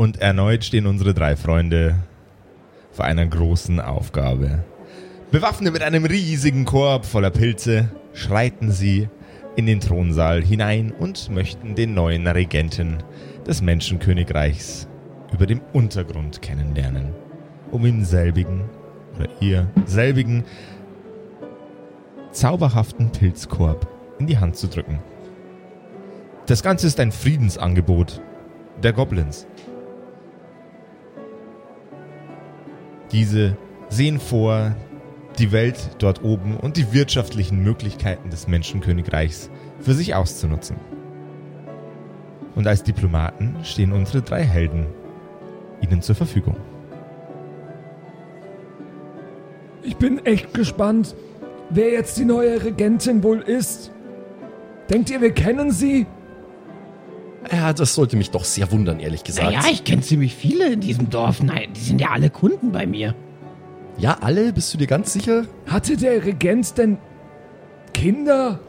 Und erneut stehen unsere drei Freunde vor einer großen Aufgabe. Bewaffnet mit einem riesigen Korb voller Pilze schreiten sie in den Thronsaal hinein und möchten den neuen Regenten des Menschenkönigreichs über dem Untergrund kennenlernen, um ihm selbigen oder ihr selbigen zauberhaften Pilzkorb in die Hand zu drücken. Das Ganze ist ein Friedensangebot der Goblins. Diese sehen vor, die Welt dort oben und die wirtschaftlichen Möglichkeiten des Menschenkönigreichs für sich auszunutzen. Und als Diplomaten stehen unsere drei Helden ihnen zur Verfügung. Ich bin echt gespannt, wer jetzt die neue Regentin wohl ist. Denkt ihr, wir kennen sie? Ja, das sollte mich doch sehr wundern, ehrlich gesagt. Naja, ich kenne ziemlich viele in diesem Dorf. Nein, die sind ja alle Kunden bei mir. Ja, alle? Bist du dir ganz sicher? Hatte der Regent denn Kinder?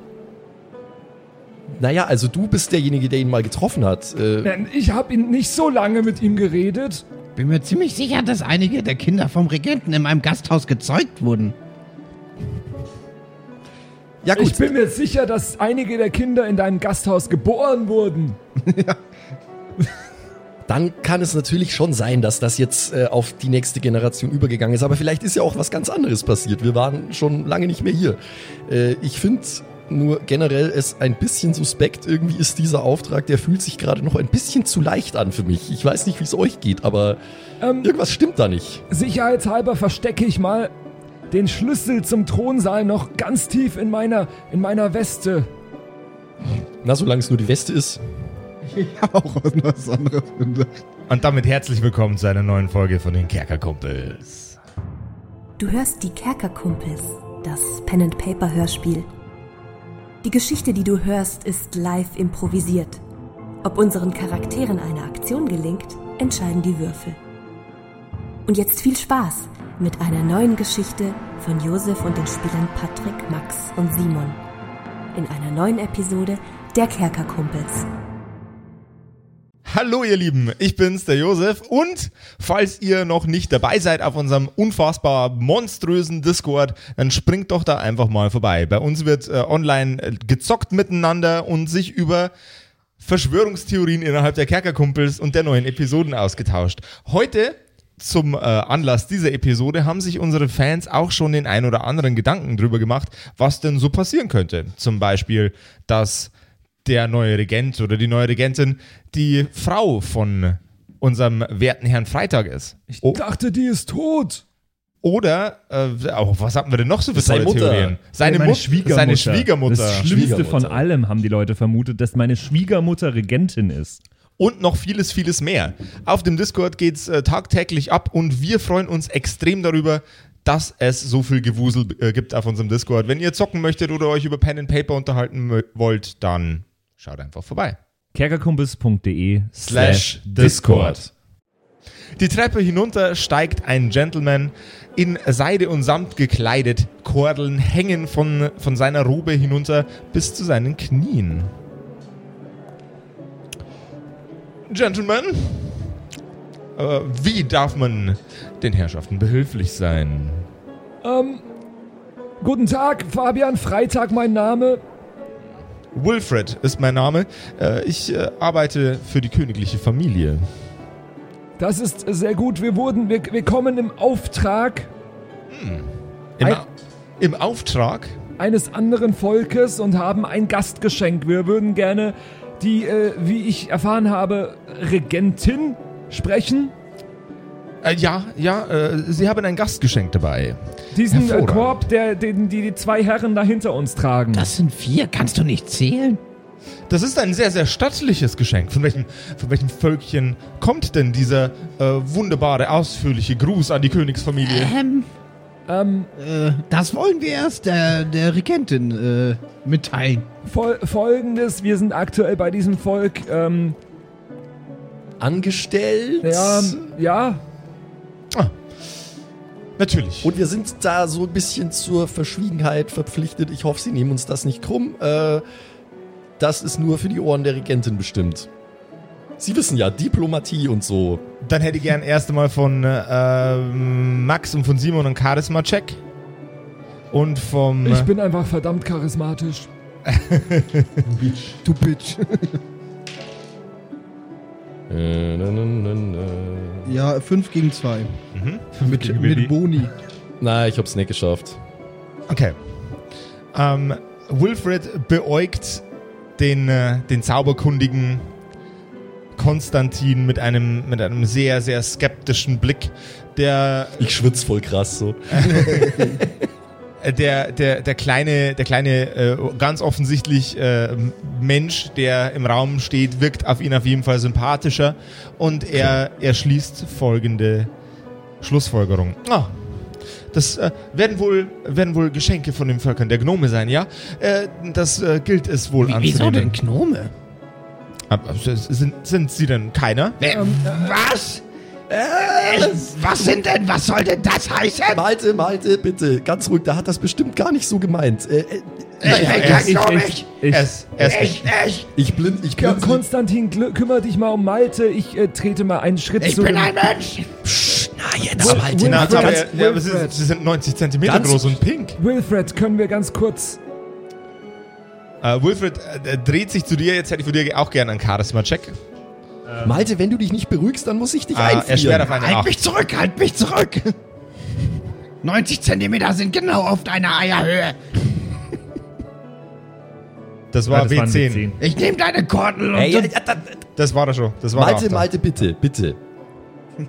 Naja, also du bist derjenige, der ihn mal getroffen hat. Äh, Nein, ich habe ihn nicht so lange mit ihm geredet. Bin mir ziemlich sicher, dass einige der Kinder vom Regenten in meinem Gasthaus gezeugt wurden. Ja gut, Ich bin mir sicher, dass einige der Kinder in deinem Gasthaus geboren wurden. dann kann es natürlich schon sein, dass das jetzt äh, auf die nächste Generation übergegangen ist. Aber vielleicht ist ja auch was ganz anderes passiert. Wir waren schon lange nicht mehr hier. Äh, ich finde nur generell es ein bisschen suspekt. Irgendwie ist dieser Auftrag, der fühlt sich gerade noch ein bisschen zu leicht an für mich. Ich weiß nicht, wie es euch geht, aber Ähm, irgendwas stimmt da nicht. Sicherheitshalber verstecke ich mal den Schlüssel zum Thronsaal noch ganz tief in meiner, in meiner Weste. Na, solange es nur die Weste ist. Ich habe auch was anderes gedacht. Und damit herzlich willkommen zu einer neuen Folge von den Kerkerkumpels. Du hörst die Kerkerkumpels, das Pen and Paper Hörspiel. Die Geschichte, die du hörst, ist live improvisiert. Ob unseren Charakteren eine Aktion gelingt, entscheiden die Würfel. Und jetzt viel Spaß mit einer neuen Geschichte von Josef und den Spielern Patrick, Max und Simon. In einer neuen Episode der Kerkerkumpels. Hallo ihr Lieben, ich bin's, der Josef und falls ihr noch nicht dabei seid auf unserem unfassbar monströsen Discord, dann springt doch da einfach mal vorbei. Bei uns wird äh, online äh, gezockt miteinander und sich über Verschwörungstheorien innerhalb der Kerkerkumpels und der neuen Episoden ausgetauscht. Heute zum äh, Anlass dieser Episode haben sich unsere Fans auch schon den ein oder anderen Gedanken drüber gemacht, was denn so passieren könnte. Zum Beispiel, dass der neue Regent oder die neue Regentin die Frau von unserem werten Herrn Freitag ist. Ich O- dachte, die ist tot. oder, äh, auch, was hatten wir denn noch so für Seine tolle Mutter. Theorien? Seine, meine Mut Schwiegermutter. seine Schwiegermutter. Das Schlimmste von Schwiegermutter. allem haben die Leute vermutet, dass meine Schwiegermutter Regentin ist. Und noch vieles, vieles mehr. Auf dem Discord geht's äh, tagtäglich ab und wir freuen uns extrem darüber, dass es so viel Gewusel äh, gibt auf unserem Discord. Wenn ihr zocken möchtet oder euch über Pen and Paper unterhalten wollt, dann schaut einfach vorbei. kerkerkumpels.de Slash Discord. Die Treppe hinunter steigt ein Gentleman in Seide und Samt gekleidet. Kordeln hängen von, von seiner Robe hinunter bis zu seinen Knien. Gentleman, äh, wie darf man den Herrschaften behilflich sein? Ähm, guten Tag, Fabian Freitag mein Name. Wilfred ist mein Name. Äh, ich äh, arbeite für die königliche Familie. Das ist sehr gut. Wir wurden, wir, wir kommen im Auftrag Im, Ein- im Auftrag eines anderen Volkes und haben ein Gastgeschenk. Wir würden gerne die, äh, wie ich erfahren habe, Regentin sprechen. Äh, ja, ja, äh, Sie haben ein Gastgeschenk dabei. Diesen äh. Korb, der, den die, die zwei Herren da hinter uns tragen. Das sind vier, kannst du nicht zählen? Das ist ein sehr, sehr stattliches Geschenk. Von welchem, von welchem Völkchen kommt denn dieser äh, wunderbare, ausführliche Gruß an die Königsfamilie? Ähm, ähm, äh, das wollen wir erst der, der Regentin äh, mitteilen. fol Folgendes, wir sind aktuell bei diesem Volk, ähm, Angestellt. ja, ja, Natürlich. Und wir sind da so ein bisschen zur Verschwiegenheit verpflichtet. Ich hoffe, Sie nehmen uns das nicht krumm. Äh, das ist nur für die Ohren der Regentin bestimmt. Sie wissen ja, Diplomatie und so. Dann hätte ich gern erst einmal von äh, Max und von Simon einen Charisma-Check. Und vom. Ich bin einfach verdammt charismatisch. Du Bitch. Äh. Ja, 5 gegen 2. Mit, Gegen mit Boni. Na, ich hab's nicht geschafft. Okay. Ähm, Wilfred beäugt den, äh, den zauberkundigen Konstantin mit einem, mit einem sehr, sehr skeptischen Blick, der Ich schwitz voll krass so. Der, der, der kleine, der kleine äh, ganz offensichtlich äh, Mensch, der im Raum steht, wirkt auf ihn auf jeden Fall sympathischer und er, er schließt folgende Schlussfolgerung. Ah, das äh, werden, wohl, werden wohl Geschenke von den Völkern der Gnome sein, ja? Äh, das äh, gilt es wohl Wie, wieso anzunehmen. denn Gnome? Sind, sind sie denn keiner? Äh, was? Äh, was sind denn, was soll denn das heißen? Malte, Malte, bitte, ganz ruhig, der hat das bestimmt gar nicht so gemeint. Äh, äh, Ich. Ich, ist Echt, echt. ich blind, ich blind. Konstantin, kümmere dich mal um Malte. Ich äh, trete mal einen Schritt Ich zu bin ein Mensch. Na, jetzt, Malte, Na, aber, sie, sind 90 Zentimeter Ganz- groß und pink. Wilfred, können wir ganz kurz... Äh, Wilfred äh, dreht sich zu dir. Jetzt hätte ich von dir auch gerne einen Charisma-Check. Malte, wenn du dich nicht beruhigst, dann muss ich dich Ah, er einfrieren. auf eine Halt 8. mich zurück, halt mich zurück. 90 Zentimeter sind genau auf deiner Eierhöhe. Das war das waren die W10. zehn. Ich nehme deine Kordel und Ey, ja, ja, da, Das war er schon. Das war Malte. Malte, bitte, bitte.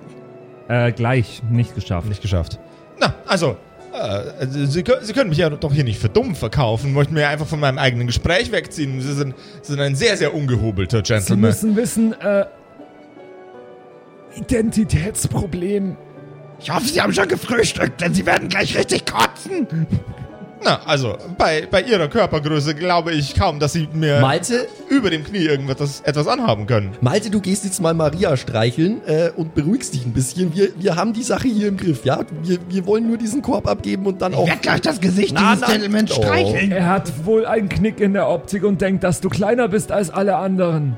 Äh, gleich, nicht geschafft. Nicht geschafft. Na, also, äh, Sie, kö- Sie können mich ja doch hier nicht für dumm verkaufen. Möchten mir einfach von meinem eigenen Gespräch wegziehen. Sie sind, Sie sind ein sehr, sehr ungehobelter Sie Gentleman. müssen wissen, äh... Identitätsproblem. Ich hoffe, Sie haben schon gefrühstückt, denn Sie werden gleich richtig kotzen. Na, also, bei, bei Ihrer Körpergröße glaube ich kaum, dass Sie mir Malte, über dem Knie irgendetwas etwas anhaben können. Malte, du gehst jetzt mal Maria streicheln äh, und beruhigst dich ein bisschen. Wir, wir haben die Sache hier im Griff, ja? Wir, wir wollen nur diesen Korb abgeben und dann Ich auch. werde gleich das Gesicht Na, dieses Gentleman oh. streicheln. Er hat wohl einen Knick in der Optik und denkt, dass du kleiner bist als alle anderen.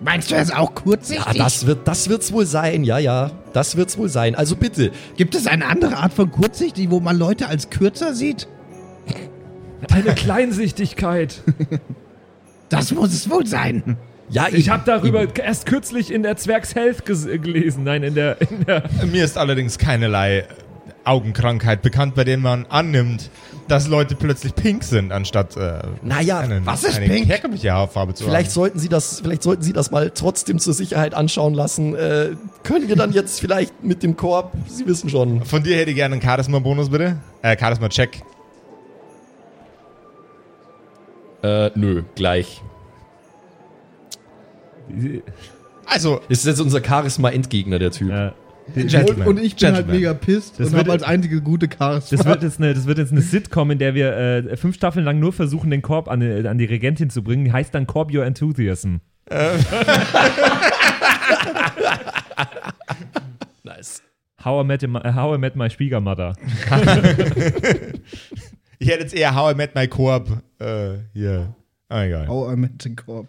Meinst du, er ist auch kurzsichtig? Ja, das wird, das wird's wohl sein, ja, ja. Das wird's wohl sein. Also bitte, Gibt es eine andere Art von kurzsichtig, wo man Leute als kürzer sieht? Eine Kleinsichtigkeit. Das muss es wohl sein. ja, Ich eben, habe darüber eben. erst kürzlich in der Zwergs Health ges- gelesen. Nein, in der, in der Mir ist allerdings keinerlei Augenkrankheit bekannt, bei denen man annimmt, dass Leute plötzlich pink sind, anstatt äh, Naja, einen, was ist eine pink? herkömmliche Haarfarbe zu Vielleicht haben. sollten Sie das, vielleicht sollten Sie das mal trotzdem zur Sicherheit anschauen lassen. Äh, können wir dann jetzt vielleicht mit dem Korb, Sie wissen schon. Von dir hätte ich gerne einen Charisma-Bonus, bitte. Äh, Charisma-Check. Äh, nö, gleich. Also, Ist jetzt unser Charisma-Endgegner, der Typ. Ja. Und, und ich bin halt Gentleman. mega pissed Das und wird- habe als einzige gute Charisma. Das wird, jetzt eine, das wird jetzt eine Sitcom, in der wir äh, fünf Staffeln lang nur versuchen, den Korb an, die- an die Regentin zu bringen. Die heißt dann Korb Your Enthusiasm. Nice. How I Met, My- How I Met My Schwiegermutter. ich hätte jetzt eher How I Met My Coop äh, hier. Ah, egal. Oh, er mit den Korb.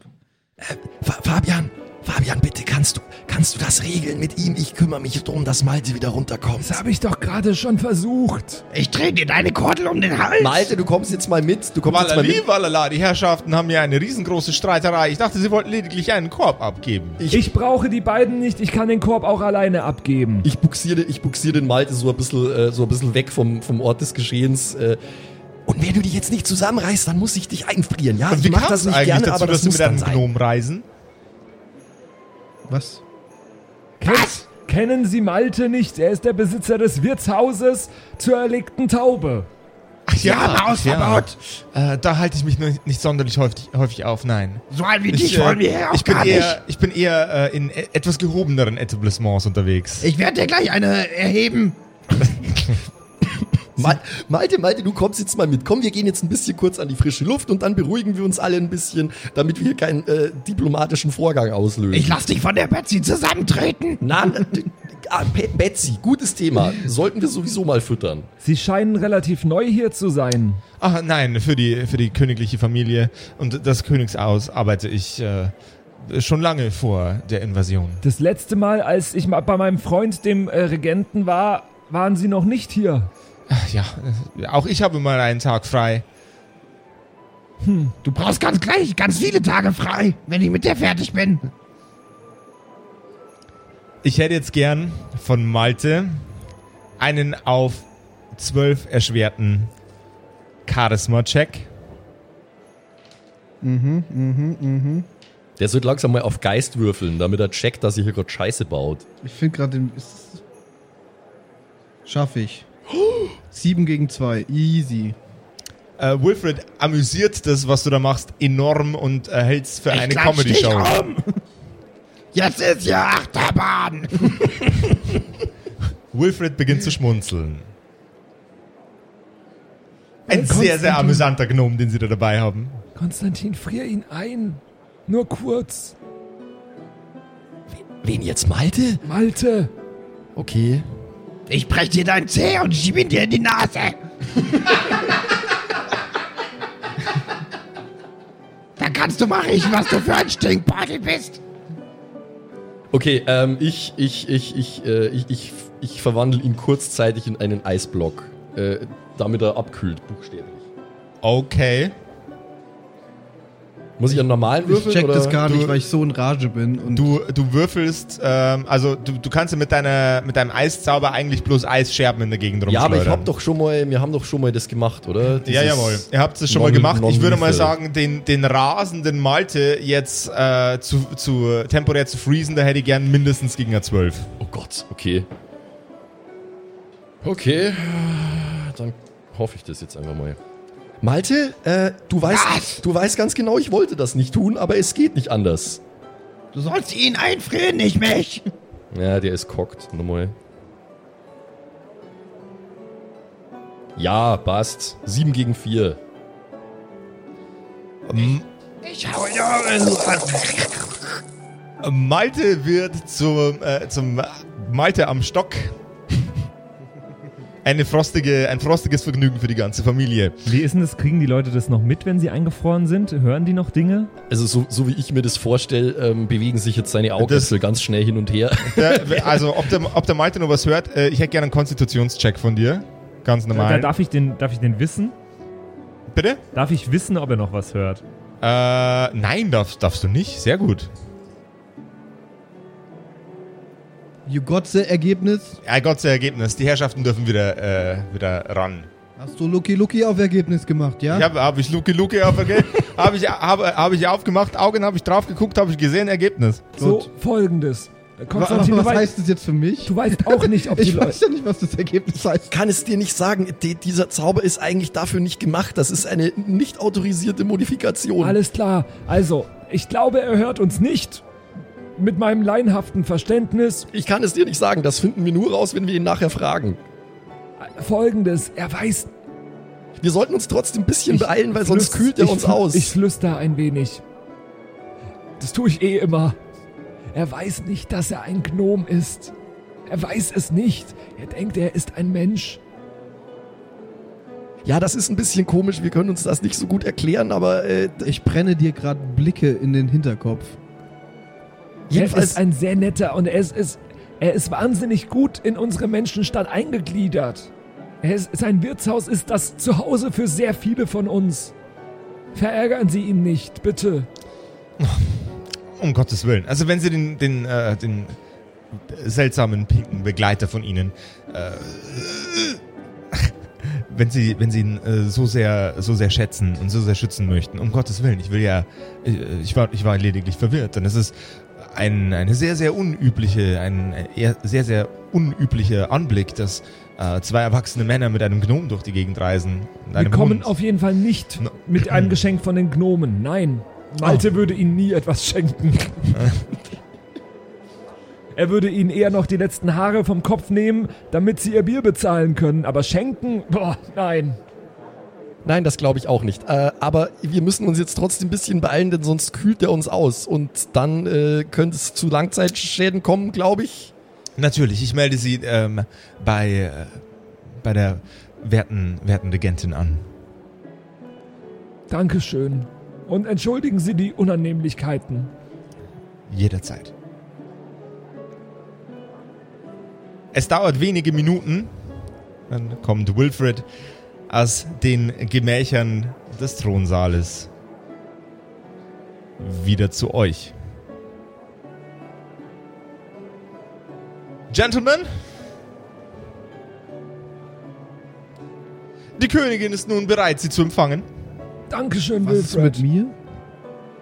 Fa Fabian, Fabian, bitte kannst du, kannst du das regeln mit ihm? Ich kümmere mich darum, dass Malte wieder runterkommt. Das habe ich doch gerade schon versucht. Ich drehe dir deine Kordel um den Hals. Malte, du kommst jetzt mal mit. Du kommst jetzt mal Walali, mit. walala, die Herrschaften haben ja eine riesengroße Streiterei. Ich dachte, sie wollten lediglich einen Korb abgeben. Ich brauche die beiden nicht. Ich kann den Korb auch alleine abgeben. Ich buxiere, ich buxiere den Malte so ein bisschen, äh, so ein bisschen weg vom, vom Ort des Geschehens. Äh, und wenn du dich jetzt nicht zusammenreißt, dann muss ich dich einfrieren. Ja, Und ich wie mach kam das nicht eigentlich gerne, dazu, aber das muss mit einem dann sein. Gnom reisen? Was? Was? Kennen Sie Malte nicht? Er ist der Besitzer des Wirtshauses zur erlegten Taube. Ach Sie haben Hausverbot. Äh, da halte ich mich nicht, nicht sonderlich häufig, häufig auf, nein. So einen wie Ich, dich äh, wollen wir hier auch ich bin gar eher, nicht. Ich bin eher äh, in e etwas gehobeneren Etablissements unterwegs. Ich werde dir gleich eine erheben. Mal, Malte, Malte, du kommst jetzt mal mit. Komm, wir gehen jetzt ein bisschen kurz an die frische Luft und dann beruhigen wir uns alle ein bisschen, damit wir hier keinen äh, diplomatischen Vorgang auslösen. Ich lass dich von der Betsy zusammentreten. D- ah, Betsy, gutes Thema. Sollten wir sowieso mal füttern. Sie scheinen relativ neu hier zu sein. Ach nein, für die, für die königliche Familie und das Königshaus arbeite ich äh, schon lange vor der Invasion. Das letzte Mal, als ich mal bei meinem Freund, dem äh, Regenten, war, waren Sie noch nicht hier. Ach Ja, äh, auch ich habe mal einen Tag frei. Du brauchst ganz gleich ganz viele Tage frei, wenn ich mit dir fertig bin. Ich hätte jetzt gern von Malte einen auf 12 erschwerten Charisma-Check. Der sollte langsam mal auf Geist würfeln, damit er checkt, dass ihr hier gerade Scheiße baut. Ich finde gerade den. ist- Schaff ich. Sieben gegen zwei. Easy. Äh, Wilfred amüsiert das, was du da machst, enorm und äh, hält's für eine klatsch dich Comedy-Show. um. Jetzt ist ja Achterbahn. Wilfred beginnt zu schmunzeln. Ein Hey, sehr, sehr amüsanter Gnome, den sie da dabei haben. Konstantin, frier ihn ein. Nur kurz. Wen jetzt, Malte? Malte. Okay. Ich brech dir dein Zeh und schieb ihn dir in die Nase. Dann kannst du mal riechen, was du für ein Stinkbeutel bist. Okay, ähm, ich, ich, ich, ich, äh, ich, ich, ich verwandle ihn kurzzeitig in einen Eisblock, äh, damit er abkühlt, buchstäblich. Okay. Muss ich einen normalen Ich würfeln? check oder? das gar du- nicht, weil ich so in Rage bin. Und Du, du würfelst, ähm, also du, du kannst ja mit, deiner, mit deinem Eiszauber eigentlich bloß Eisscherben in der Gegend Ja, aber ich rumschleudern. hab doch schon mal, wir haben doch schon mal das gemacht, oder? Ja, Dieses jawohl. Ihr habt es schon mal gemacht. Ich würde mal sagen, den, den rasenden Malte jetzt äh, zu, zu temporär zu freezen, da hätte ich gern mindestens gegen eine 12. Oh Gott, okay. Okay, dann hoffe ich das jetzt einfach mal. Malte, äh, du weißt, Was? du weißt ganz genau, ich wollte das nicht tun, aber es geht nicht anders. Du sollst ihn einfrieren, nicht mich. Ja, der ist cockt, nochmal. Ja, passt. 7 gegen 4. Ich hau dir. Malte wird zum, äh, zum Malte am Stock. Eine frostige, ein frostiges Vergnügen für die ganze Familie. Wie ist denn das? Kriegen die Leute das noch mit, wenn sie eingefroren sind? Hören die noch Dinge? Also so, so wie ich mir das vorstelle, ähm, bewegen sich jetzt seine Augäpfel ganz schnell hin und her. Der, also, ob der, ob der Malte noch was hört, äh, ich hätte gerne einen Konstitutionscheck von dir. Ganz Da, normal. darf, ich den, darf ich den wissen? Bitte? Darf ich wissen, ob er noch was hört? Äh, nein, darfst, darfst du nicht. Sehr gut. You got the Ergebnis? Ja, Gott sei Ergebnis. Die Herrschaften dürfen wieder, äh, wieder ran. Hast du Lucky Lucky auf Ergebnis gemacht, ja? Ich habe hab ich Luke Luke aufgegeben, habe ich, hab, hab ich aufgemacht, Augen habe ich drauf geguckt, habe ich gesehen, Ergebnis. So, Gut. folgendes. Konstantin, was weißt, heißt das jetzt für mich? du weißt auch nicht, ob die Ich Leute... weiß ja nicht, was das Ergebnis heißt. Kann es dir nicht sagen, die, dieser Zauber ist eigentlich dafür nicht gemacht. Das ist eine nicht autorisierte Modifikation. Alles klar. Also, ich glaube, er hört uns nicht. Mit meinem laienhaften Verständnis Ich kann es dir nicht sagen. Das finden wir nur raus, wenn wir ihn nachher fragen. folgendes. Er weiß... Wir sollten uns trotzdem ein bisschen Ich beeilen, weil sonst kühlt er ich uns aus. Ich flüster ein wenig. Das tue ich eh immer. Er weiß nicht, dass er ein Gnom ist. Er weiß es nicht. Er denkt, er ist ein Mensch. ja, das ist ein bisschen komisch. Wir können uns das nicht so gut erklären, aber äh, Ich brenne dir gerade Blicke in den Hinterkopf. Jedenfalls. ist ein sehr netter und er ist, ist, er ist wahnsinnig gut in unsere Menschenstadt eingegliedert. Er ist, sein Wirtshaus ist das Zuhause für sehr viele von uns. Verärgern Sie ihn nicht, bitte. Um Gottes Willen. Also wenn sie den, den, äh, den seltsamen pinken Begleiter von ihnen, äh, wenn sie, wenn sie ihn äh, so sehr, so sehr schätzen und so sehr schützen möchten, um Gottes Willen, ich will ja, äh, ich war, ich war lediglich verwirrt, denn es ist ein, eine sehr, sehr unübliche, ein eher sehr, sehr unüblicher Anblick, dass äh, zwei erwachsene Männer mit einem Gnom durch die Gegend reisen. Wir kommen Hund. auf jeden Fall nicht No. mit einem Geschenk von den Gnomen. Nein, Malte würde ihnen nie etwas schenken. er würde ihnen eher noch die letzten Haare vom Kopf nehmen, damit sie ihr Bier bezahlen können. Aber schenken? Boah, nein. Nein, das glaube ich auch nicht. Äh, aber wir müssen uns jetzt trotzdem ein bisschen beeilen, denn sonst kühlt er uns aus. Und dann äh, könnte es zu Langzeitschäden kommen, glaube ich. Natürlich, ich melde Sie ähm, bei, äh, bei der werten, werten Regentin an. Dankeschön. Und entschuldigen Sie die Unannehmlichkeiten. jederzeit. Es dauert wenige Minuten, dann kommt Wilfred aus den Gemächern des Thronsaales wieder zu euch. Gentlemen, die Königin ist nun bereit, sie zu empfangen. Dankeschön, Was ist Wilfred. mit mir?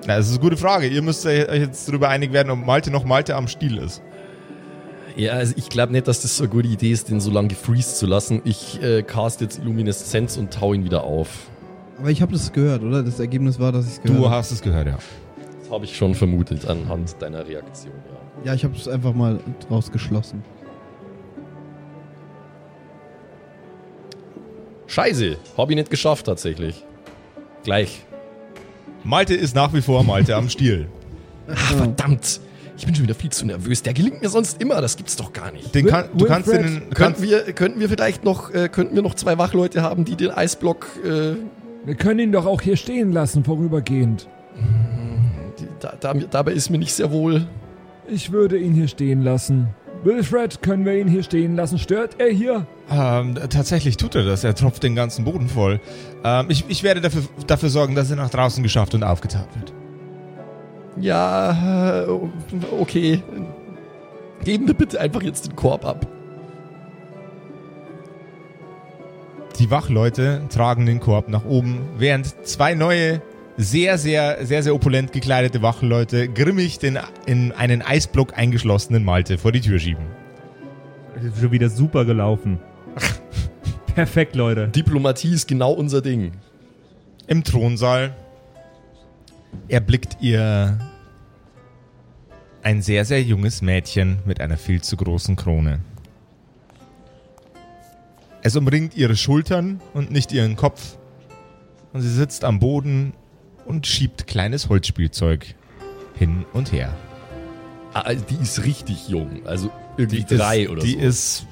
Na, das ist eine gute Frage. Ihr müsst euch jetzt darüber einig werden, ob Malte noch Malte am Stiel ist. Ja, also ich glaube nicht, dass das so eine gute Idee ist, den so lange gefreeze zu lassen. Ich äh, cast jetzt Illumineszenz und tau ihn wieder auf. Aber ich habe das gehört, oder? Das Ergebnis war, dass ich es gehört Du habe. hast es gehört, ja. Das habe ich schon vermutet anhand deiner Reaktion, ja. Ja, ich habe es einfach mal rausgeschlossen. Scheiße, habe ich nicht geschafft tatsächlich. Gleich. Malte ist nach wie vor Malte am Stiel. Ah, verdammt. Ich bin schon wieder viel zu nervös. Der gelingt mir sonst immer, das gibt's doch gar nicht. Den kann, du kannst den. Könnten wir, könnten wir vielleicht noch, äh, könnten wir noch zwei Wachleute haben, die den Eisblock, äh, Wir können ihn doch auch hier stehen lassen, vorübergehend. da, da, dabei ist mir nicht sehr wohl. Ich würde ihn hier stehen lassen. Wilfred, können wir ihn hier stehen lassen? Stört er hier? ähm, tatsächlich tut er das. Er tropft den ganzen Boden voll. Ähm, ich, ich werde dafür, dafür sorgen, dass er nach draußen geschafft und aufgetaucht wird. Ja, äh, okay. Geben wir bitte einfach jetzt den Korb ab. Die Wachleute tragen den Korb nach oben, während zwei neue, sehr, sehr, sehr, sehr opulent gekleidete Wachleute grimmig den in einen Eisblock eingeschlossenen Malte vor die Tür schieben. Ist schon wieder super gelaufen. Perfekt, Leute. Diplomatie ist genau unser Ding. Im Thronsaal erblickt ihr ein sehr, sehr junges Mädchen mit einer viel zu großen Krone. Es umringt ihre Schultern und nicht ihren Kopf. Und sie sitzt am Boden und schiebt kleines Holzspielzeug hin und her. Ah, die ist richtig jung. Also irgendwie Die drei ist, oder die so. ist,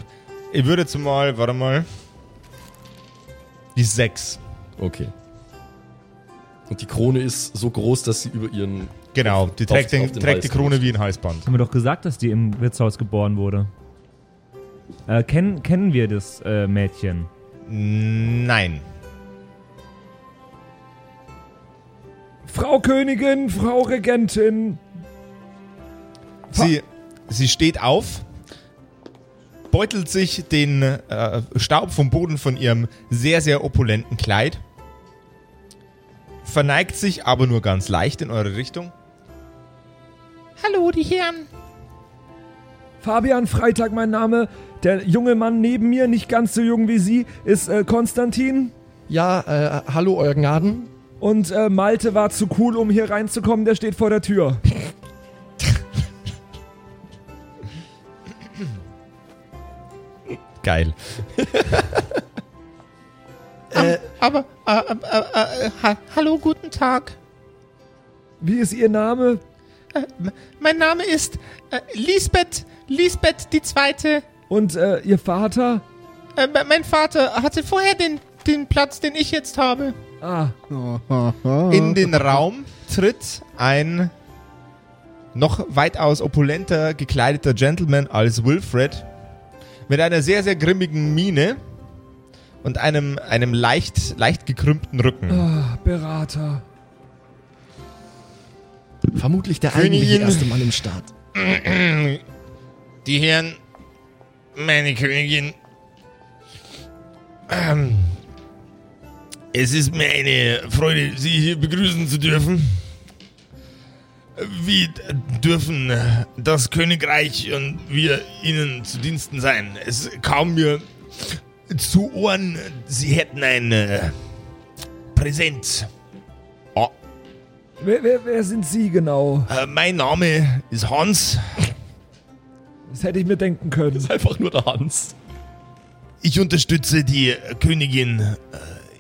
ich würde jetzt mal, warte mal, die ist sechs. Okay. Und die Krone ist so groß, dass sie über ihren. Genau, die Auf- trägt, den, auf den trägt die Krone wie ein Halsband. Haben wir doch gesagt, dass die im Wirtshaus geboren wurde. Äh, kennen, kennen wir das äh, Mädchen? Nein. Frau Königin, Frau Regentin. Sie, sie steht auf, beutelt sich den äh, Staub vom Boden von ihrem sehr, sehr opulenten Kleid, verneigt sich aber nur ganz leicht in eure Richtung. Hallo, die Herren. Fabian Freitag, mein Name. Der junge Mann neben mir, nicht ganz so jung wie Sie, ist äh, Konstantin. Ja, äh, hallo, euer Gnaden. Und äh, Malte war zu cool, um hier reinzukommen. Der steht vor der Tür. Geil. Aber, äh, äh, äh, äh, ha hallo, guten Tag. Wie ist Ihr Name? Äh, mein Name ist äh, Lisbeth, Lisbeth die Zweite. Und äh, Ihr Vater? Äh, me- mein Vater hatte vorher den, den Platz, den ich jetzt habe. Ah, In den Raum tritt ein noch weitaus opulenter gekleideter Gentleman als Wilfred mit einer sehr, sehr grimmigen Miene und einem, einem leicht, leicht gekrümmten Rücken. ah, Berater. Vermutlich der Königin. eigentliche erste Mann im Staat. Die Herren, meine Königin. Ähm, es ist mir eine Freude, Sie hier begrüßen zu dürfen. Wir dürfen das Königreich und wir Ihnen zu Diensten sein. Es kam mir zu Ohren, Sie hätten ein äh, Präsent. Oh, Wer, wer, wer sind Sie genau? äh, mein Name ist Hans. Das hätte ich mir denken können. ist einfach nur der Hans. Ich unterstütze die Königin äh,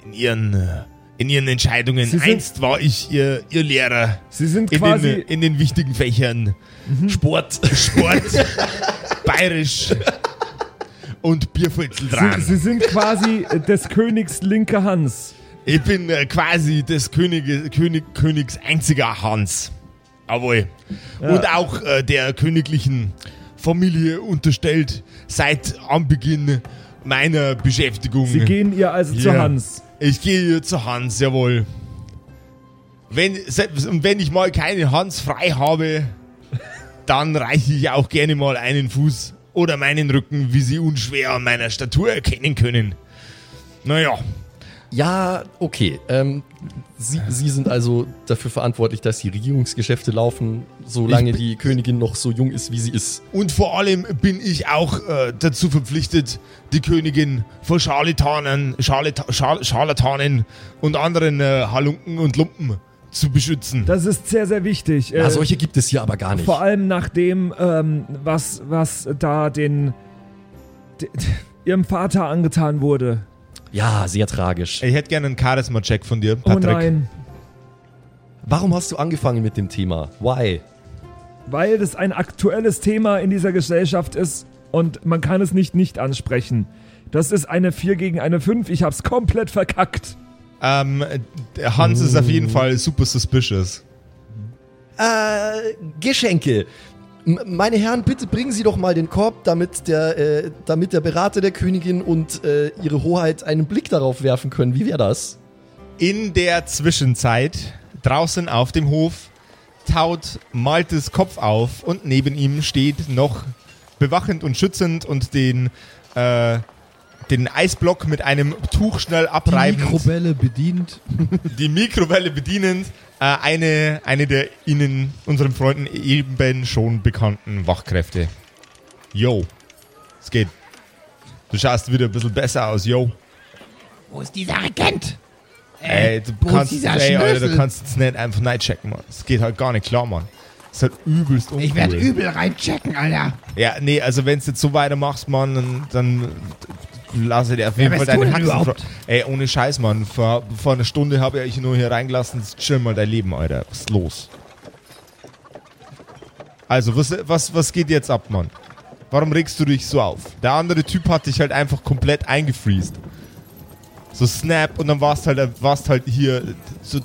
in ihren, äh, in ihren Entscheidungen. Sind- Einst war ich ihr, ihr Lehrer Sie sind in quasi. den, in den wichtigen Fächern Sport. Sport, Bayerisch und Bierfutzel Sie, dran. Sie sind quasi äh, des Königs linke Hans. Ich bin äh, quasi des Könige, König, Königs einziger Hans. Jawohl. Und auch äh, der königlichen Familie unterstellt seit Anbeginn meiner Beschäftigung. Sie gehen ihr also zu Ja. Hans. Ich gehe zu Hans, jawohl. Wenn, selbst, und wenn ich mal keine Hans frei habe, dann reiche ich auch gerne mal einen Fuß oder meinen Rücken, wie Sie unschwer an meiner Statur erkennen können. Naja, Ja, okay. Ähm, Sie, Sie sind also dafür verantwortlich, dass die Regierungsgeschäfte laufen, solange die Königin noch so jung ist, wie sie ist. und vor allem bin ich auch äh, dazu verpflichtet, die Königin vor Scharlatanen, Scharlata, Schar, Scharlatanen und anderen äh, Halunken und Lumpen zu beschützen. Das ist sehr, sehr wichtig. Ja, Äh, solche gibt es hier aber gar nicht. Vor allem nach dem, ähm, was, was da den, de, ihrem Vater angetan wurde. Ja, sehr tragisch. Ich hätte gerne einen Charisma-Check von dir, Oh Patrick. nein. Warum hast du angefangen mit dem Thema? Why? Weil das ein aktuelles Thema in dieser Gesellschaft ist und man kann es nicht nicht ansprechen. Das ist eine 4 gegen eine 5. Ich hab's komplett verkackt. Ähm, Hans ist auf jeden Fall super suspicious. Äh, Geschenke. M meine Herren, bitte bringen Sie doch mal den Korb, damit der, äh, damit der Berater der Königin und äh, ihre Hoheit einen Blick darauf werfen können. Wie wäre das? In der Zwischenzeit, draußen auf dem Hof, taut Maltes Kopf auf und neben ihm steht noch bewachend und schützend und den, äh, den Eisblock mit einem Tuch schnell Die abreibend, Mikrowelle bedient. die Mikrowelle bedienend, äh, eine, eine der Ihnen, unseren Freunden eben schon bekannten Wachkräfte. Yo, es geht. Du schaust wieder ein bisschen besser aus, yo. Wo ist dieser Regent? Ey, du wo ist kannst, dieser ey, Alter, du kannst jetzt nicht einfach nicht checken, Mann. Das geht halt gar nicht klar, Mann. Das ist halt übelst uncool. Ich werde übel reinchecken, Alter. Ja, nee, also wenn du jetzt so weitermachst, Mann, dann, dann lasse dir auf jeden Fall deine Haxen. Ey, ohne Scheiß, Mann. Vor, vor einer Stunde habe ich nur hier reingelassen. Chill mal dein Leben, Alter. Was ist los? Also, was, was, was geht jetzt ab, Mann? Warum regst du dich so auf? Der andere Typ hat dich halt einfach komplett eingefriest. So Snap und dann warst halt, warst halt hier, so,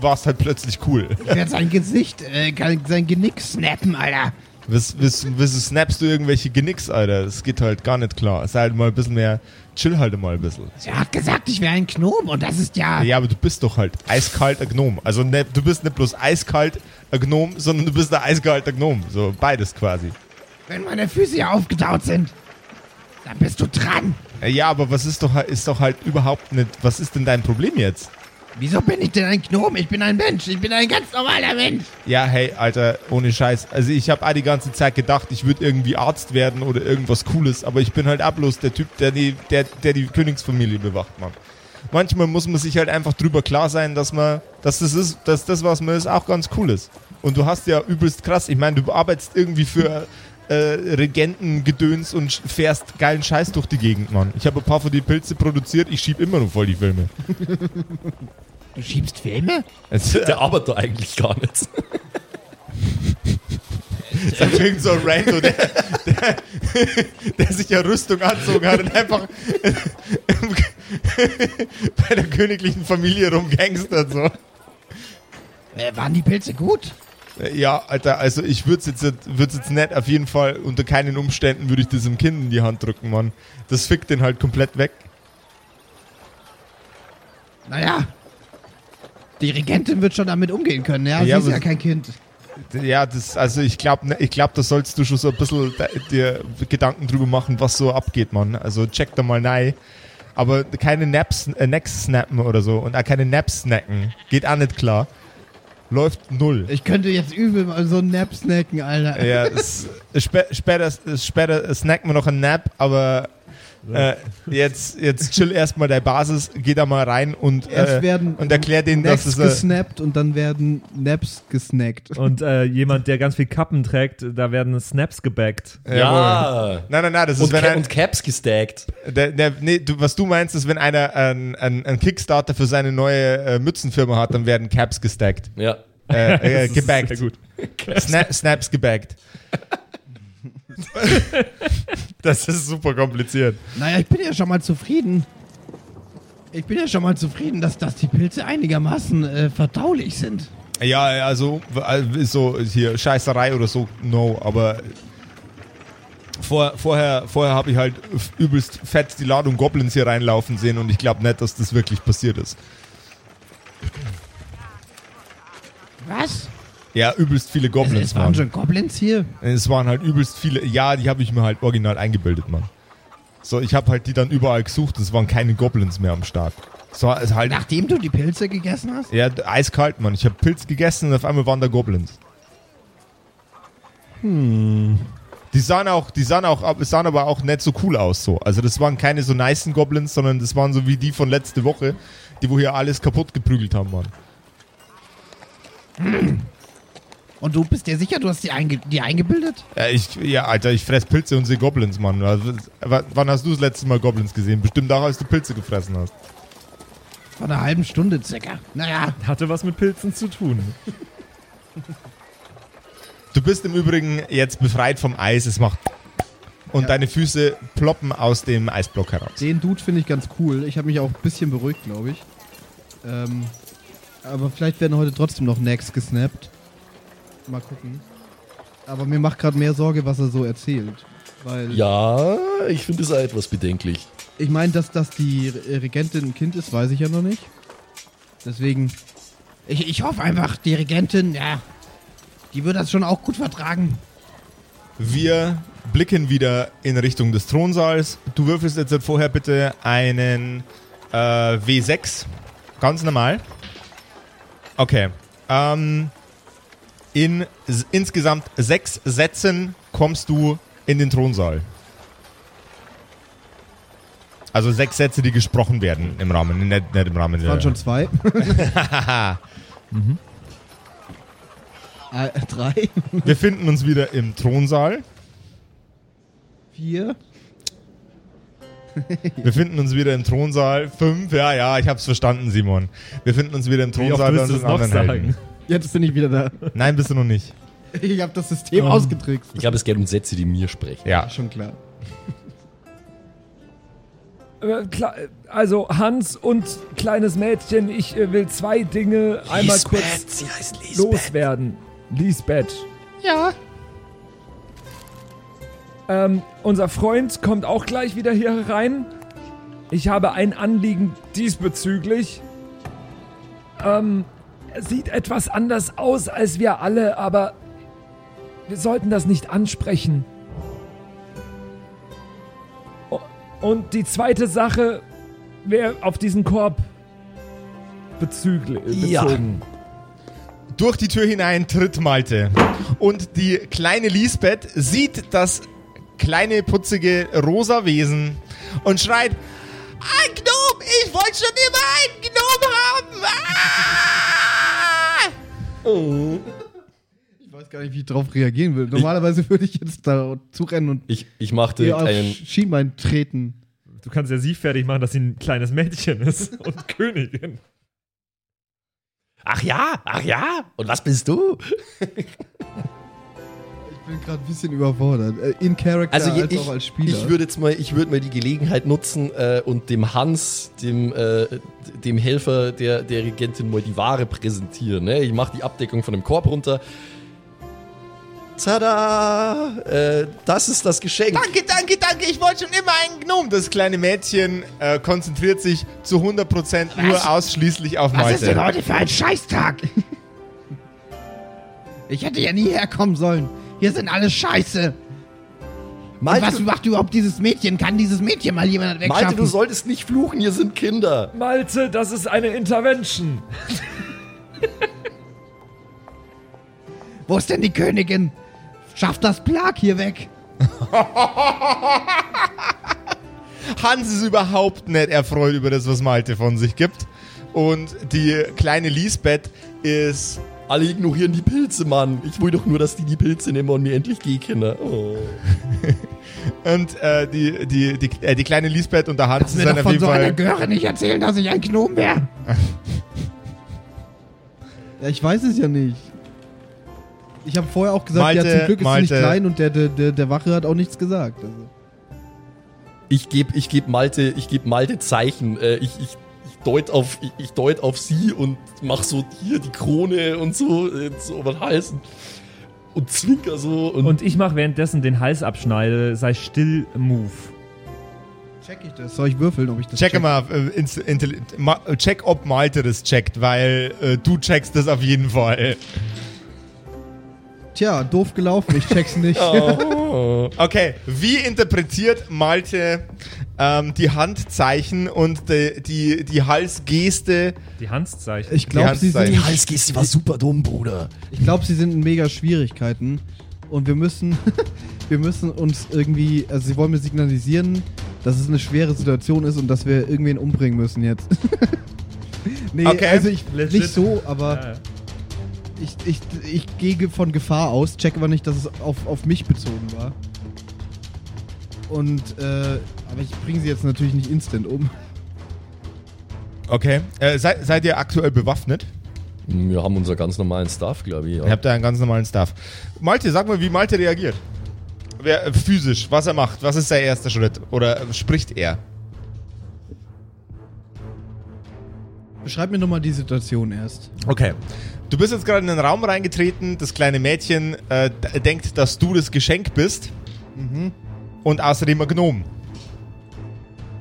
warst halt plötzlich cool. Ich werde sein Gesicht, äh, sein Genick snappen, Alter. Was, was, was snappst du irgendwelche Genicks, Alter? Das geht halt gar nicht klar. Sei halt mal ein bisschen mehr, chill halt mal ein bisschen. Er hat gesagt, ich wäre ein Gnom und das ist ja... Ja, aber du bist doch halt eiskalt ein Gnom. Also ne, du bist nicht bloß eiskalt ein Gnom, sondern du bist ein eiskalter Gnom. So beides quasi. Wenn meine Füße hier aufgetaut sind, dann bist du dran. Ja, aber was ist doch, ist doch halt überhaupt nicht, was ist denn dein Problem jetzt? Wieso bin ich denn ein Gnom? Ich bin ein Mensch. Ich bin ein ganz normaler Mensch. Ja, hey, Alter, ohne Scheiß. Also ich habe auch die ganze Zeit gedacht, ich würde irgendwie Arzt werden oder irgendwas Cooles, aber ich bin halt auch bloß der Typ, der die, der, der die Königsfamilie bewacht, Mann. Manchmal muss man sich halt einfach drüber klar sein, dass man, dass das ist, dass das, was man ist, auch ganz cool ist. Und du hast ja übelst krass, ich meine, du arbeitest irgendwie für äh, Regentengedöns und fährst geilen Scheiß durch die Gegend, Mann. Ich habe ein paar von die Pilze produziert, ich schieb immer noch voll die Filme. Du schiebst Filme? Also, Der arbeitet doch eigentlich gar nicht. ist halt irgend so ein Rando, der, der, der sich ja Rüstung anzogen hat und einfach bei der königlichen Familie rumgangstert so. Äh, waren die Pilze gut? Ja, Alter, also ich würde es jetzt, würd's jetzt nicht, auf jeden Fall, unter keinen Umständen würde ich das dem Kind in die Hand drücken, Mann. Das fickt den halt komplett weg. Naja. Die Regentin wird schon damit umgehen können, ja? Ja, Sie ist ja kein Kind. Ja, das, also ich glaube, ich glaub, da sollst du schon so ein bisschen dir Gedanken drüber machen, was so abgeht, Mann. Also check da mal rein. Aber keine Naps, äh, Necks snappen oder so und auch keine Naps snacken. Geht auch nicht klar. Läuft null. Ich könnte jetzt übel mal so einen Nap snacken, Alter. Ja, später, später snacken wir noch einen Nap, aber äh, jetzt, jetzt chill erstmal der Basis, geh da mal rein und, äh, werden und erklär denen, dass Naps es. Äh, gesnappt und dann werden Naps gesnackt. Und äh, jemand, der ganz viel Kappen trägt, da werden Snaps gebackt. jawohl. Nein, nein, nein, das ist, Und, wenn ein, und Caps gestackt. der, der, nee, du, was du meinst, ist, wenn einer einen ein, Kickstarter für seine neue äh, Mützenfirma hat, dann werden Caps gestackt. Ja. Äh, äh, gebackt. Sehr gut. Sna Snaps gebackt. das ist super kompliziert. Naja, ich bin ja schon mal zufrieden. Ich bin ja schon mal zufrieden, dass, dass die Pilze einigermaßen äh, verdaulich sind. Ja, also äh, so hier Scheißerei oder so, no, aber vor, vorher, vorher habe ich halt übelst fett die Ladung Goblins hier reinlaufen sehen und ich glaube nicht, dass das wirklich passiert ist. Was? Ja, übelst viele Goblins, Es waren Mann. schon Goblins hier. Es waren halt übelst viele, ja, die habe ich mir halt original eingebildet, Mann. So, ich habe halt die dann überall gesucht, es waren keine Goblins mehr am Start. So, es halt, Nachdem du die Pilze gegessen hast? ja, eiskalt, Mann. Ich habe Pilz gegessen und auf einmal waren da Goblins. Hm. Die sahen auch, die sahen auch, sahen aber auch nicht so cool aus so. Also das waren keine so nicen Goblins, sondern das waren so wie die von letzte Woche, die wo hier alles kaputt geprügelt haben, Mann. Und du bist dir sicher, du hast die, einge die eingebildet? Ja, ich, ja, Alter, ich fress Pilze und sehe Goblins, Mann. Also, w- wann hast du das letzte Mal Goblins gesehen? Bestimmt auch, als du Pilze gefressen hast. Vor einer halben Stunde circa. Naja, Hatte was mit Pilzen zu tun. Du bist im Übrigen jetzt befreit vom Eis. Es macht und deine Füße ploppen aus dem Eisblock heraus. den Dude finde ich ganz cool. Ich habe mich auch ein bisschen beruhigt, glaube ich. Ähm, aber vielleicht werden heute trotzdem noch Necks gesnappt. Mal gucken. Aber mir macht gerade mehr Sorge, was er so erzählt. Weil Ja, ich finde es etwas bedenklich. ich meine, dass, dass die Re- Regentin ein Kind ist, weiß ich ja noch nicht. Deswegen, Ich, ich hoffe einfach, die Regentin, ja, die wird das schon auch gut vertragen. Wir blicken wieder in Richtung des Thronsaals. Du würfelst jetzt vorher bitte einen äh, W6. Ganz normal. Okay. Ähm, in insgesamt sechs Sätzen kommst du in den Thronsaal. Also sechs Sätze, die gesprochen werden im Rahmen, nicht, nicht im Rahmen es der. waren schon zwei. äh, drei, Wir finden uns wieder im Thronsaal. vier. Wir finden uns wieder im Thronsaal. Fünf, ja, ja, ich hab's verstanden, Simon. Wir finden uns wieder im Wie oft Thronsaal bei willst du es unseren noch anderen sagen? Helden. Jetzt bin ich wieder da. Nein, bist du noch nicht. Ich habe das System Oh. ausgetrickst. Ich glaube, es geht um Sätze, die mir sprechen. Ja. Schon klar. Äh, Also Hans und kleines Mädchen, ich äh, will zwei Dinge einmal kurz sie heißt Lisbeth. loswerden. Lisbeth. Ja. Ähm, unser Freund kommt auch gleich wieder hier rein. Ich habe ein Anliegen diesbezüglich. Ähm, er sieht etwas anders aus als wir alle, aber wir sollten das nicht ansprechen. Und die zweite Sache wäre auf diesen Korb bezüglich, Ja. bezogen. Durch die Tür hinein tritt Malte. Und die kleine Lisbeth sieht das kleine, putzige rosa Wesen und schreit: Ein Gnome! Ich wollte schon immer einen Gnome haben! Ah! Ich weiß gar nicht, wie ich darauf reagieren will. Normalerweise würde ich jetzt da zurennen und Ich, ich machte ihr auf einen. Schienbein treten. Du kannst ja sie fertig machen, dass sie ein kleines Mädchen ist und Königin. Ach ja, ach ja. Und was bist du? Ich bin gerade ein bisschen überfordert. Äh, In Character Also als ich, auch als Spieler. ich würde jetzt mal, ich würde mal die Gelegenheit nutzen äh, und dem Hans, dem, äh, dem Helfer der, der Regentin, mal die Ware präsentieren. Ne? Ich mache die Abdeckung von dem Korb runter. Tada! Äh, das ist das Geschenk. Danke, danke, danke, ich wollte schon immer einen Gnome. Das kleine Mädchen äh, konzentriert sich zu 100% nur ausschließlich auf Was ist denn heute für ein Scheißtag? Ich hätte ja nie herkommen sollen. Hier sind alle Scheiße. Malte, was macht überhaupt dieses Mädchen? Kann dieses Mädchen mal jemand Malte, wegschaffen? du solltest nicht fluchen, hier sind Kinder. Malte, das ist eine Intervention. Wo ist denn die Königin? Schaff das Plag hier weg. Hans ist überhaupt nicht erfreut über das, was Malte von sich gibt. Und die kleine Lisbeth ist Alle ignorieren die Pilze, Mann. Ich will doch nur, dass die die Pilze nehmen und mir endlich gehen können. Oh. Und äh, die, die, die, äh, die kleine Lisbeth und der Hans sind auf von jeden so einer Fall. Göre nicht erzählen, dass ich ein Gnome wäre. ja, ich weiß es ja nicht. Ich habe vorher auch gesagt, Malte, ja, zum Glück ist sie Malte. nicht klein und der, der, der, der Wache hat auch nichts gesagt. Also. Ich gebe ich geb Malte, ich geb Malte Zeichen. Äh, ich, ich, ich deut auf, ich, ich deut auf sie und mach so hier die Krone und so, äh, so über den Hals und, zwinker so. Und, Und ich mache währenddessen den Hals abschneide, sei still, move. Check ich das? Soll ich würfeln, ob ich das Checke check? mal, äh, ins, intelli- ma, check, ob Malte das checkt, weil äh, du checkst das auf jeden Fall. Tja, doof gelaufen, ich check's nicht. oh. Okay, wie interpretiert Malte ähm, die Handzeichen und die, die, die Halsgeste? Die Handzeichen. Ich glaube, sie, sind- Halsgeste war super dumm, Bruder. ich glaub, sie sind in mega Schwierigkeiten. Und wir müssen, wir müssen uns irgendwie, also sie wollen mir signalisieren, dass es eine schwere Situation ist und dass wir irgendwen umbringen müssen jetzt. nee, Okay. also ich, Legit. nicht so, aber Ja, ja. Ich, ich, ich gehe von Gefahr aus, check aber nicht, dass es auf, auf mich bezogen war. Und, äh, aber ich bringe sie jetzt natürlich nicht instant um. Okay. Äh, seid, seid ihr aktuell bewaffnet? Wir haben unser ganz normalen Stuff, glaube ich. Ja. Ihr habt da einen ganz normalen Stuff. Malte, sag mal, wie Malte reagiert. Wer, äh, physisch, was er macht, was ist sein erster Schritt? Oder äh, spricht er? Beschreib mir nochmal die Situation erst. Okay. Du bist jetzt gerade in den Raum reingetreten, das kleine Mädchen äh, denkt, dass du das Geschenk bist und außerdem ein Gnom.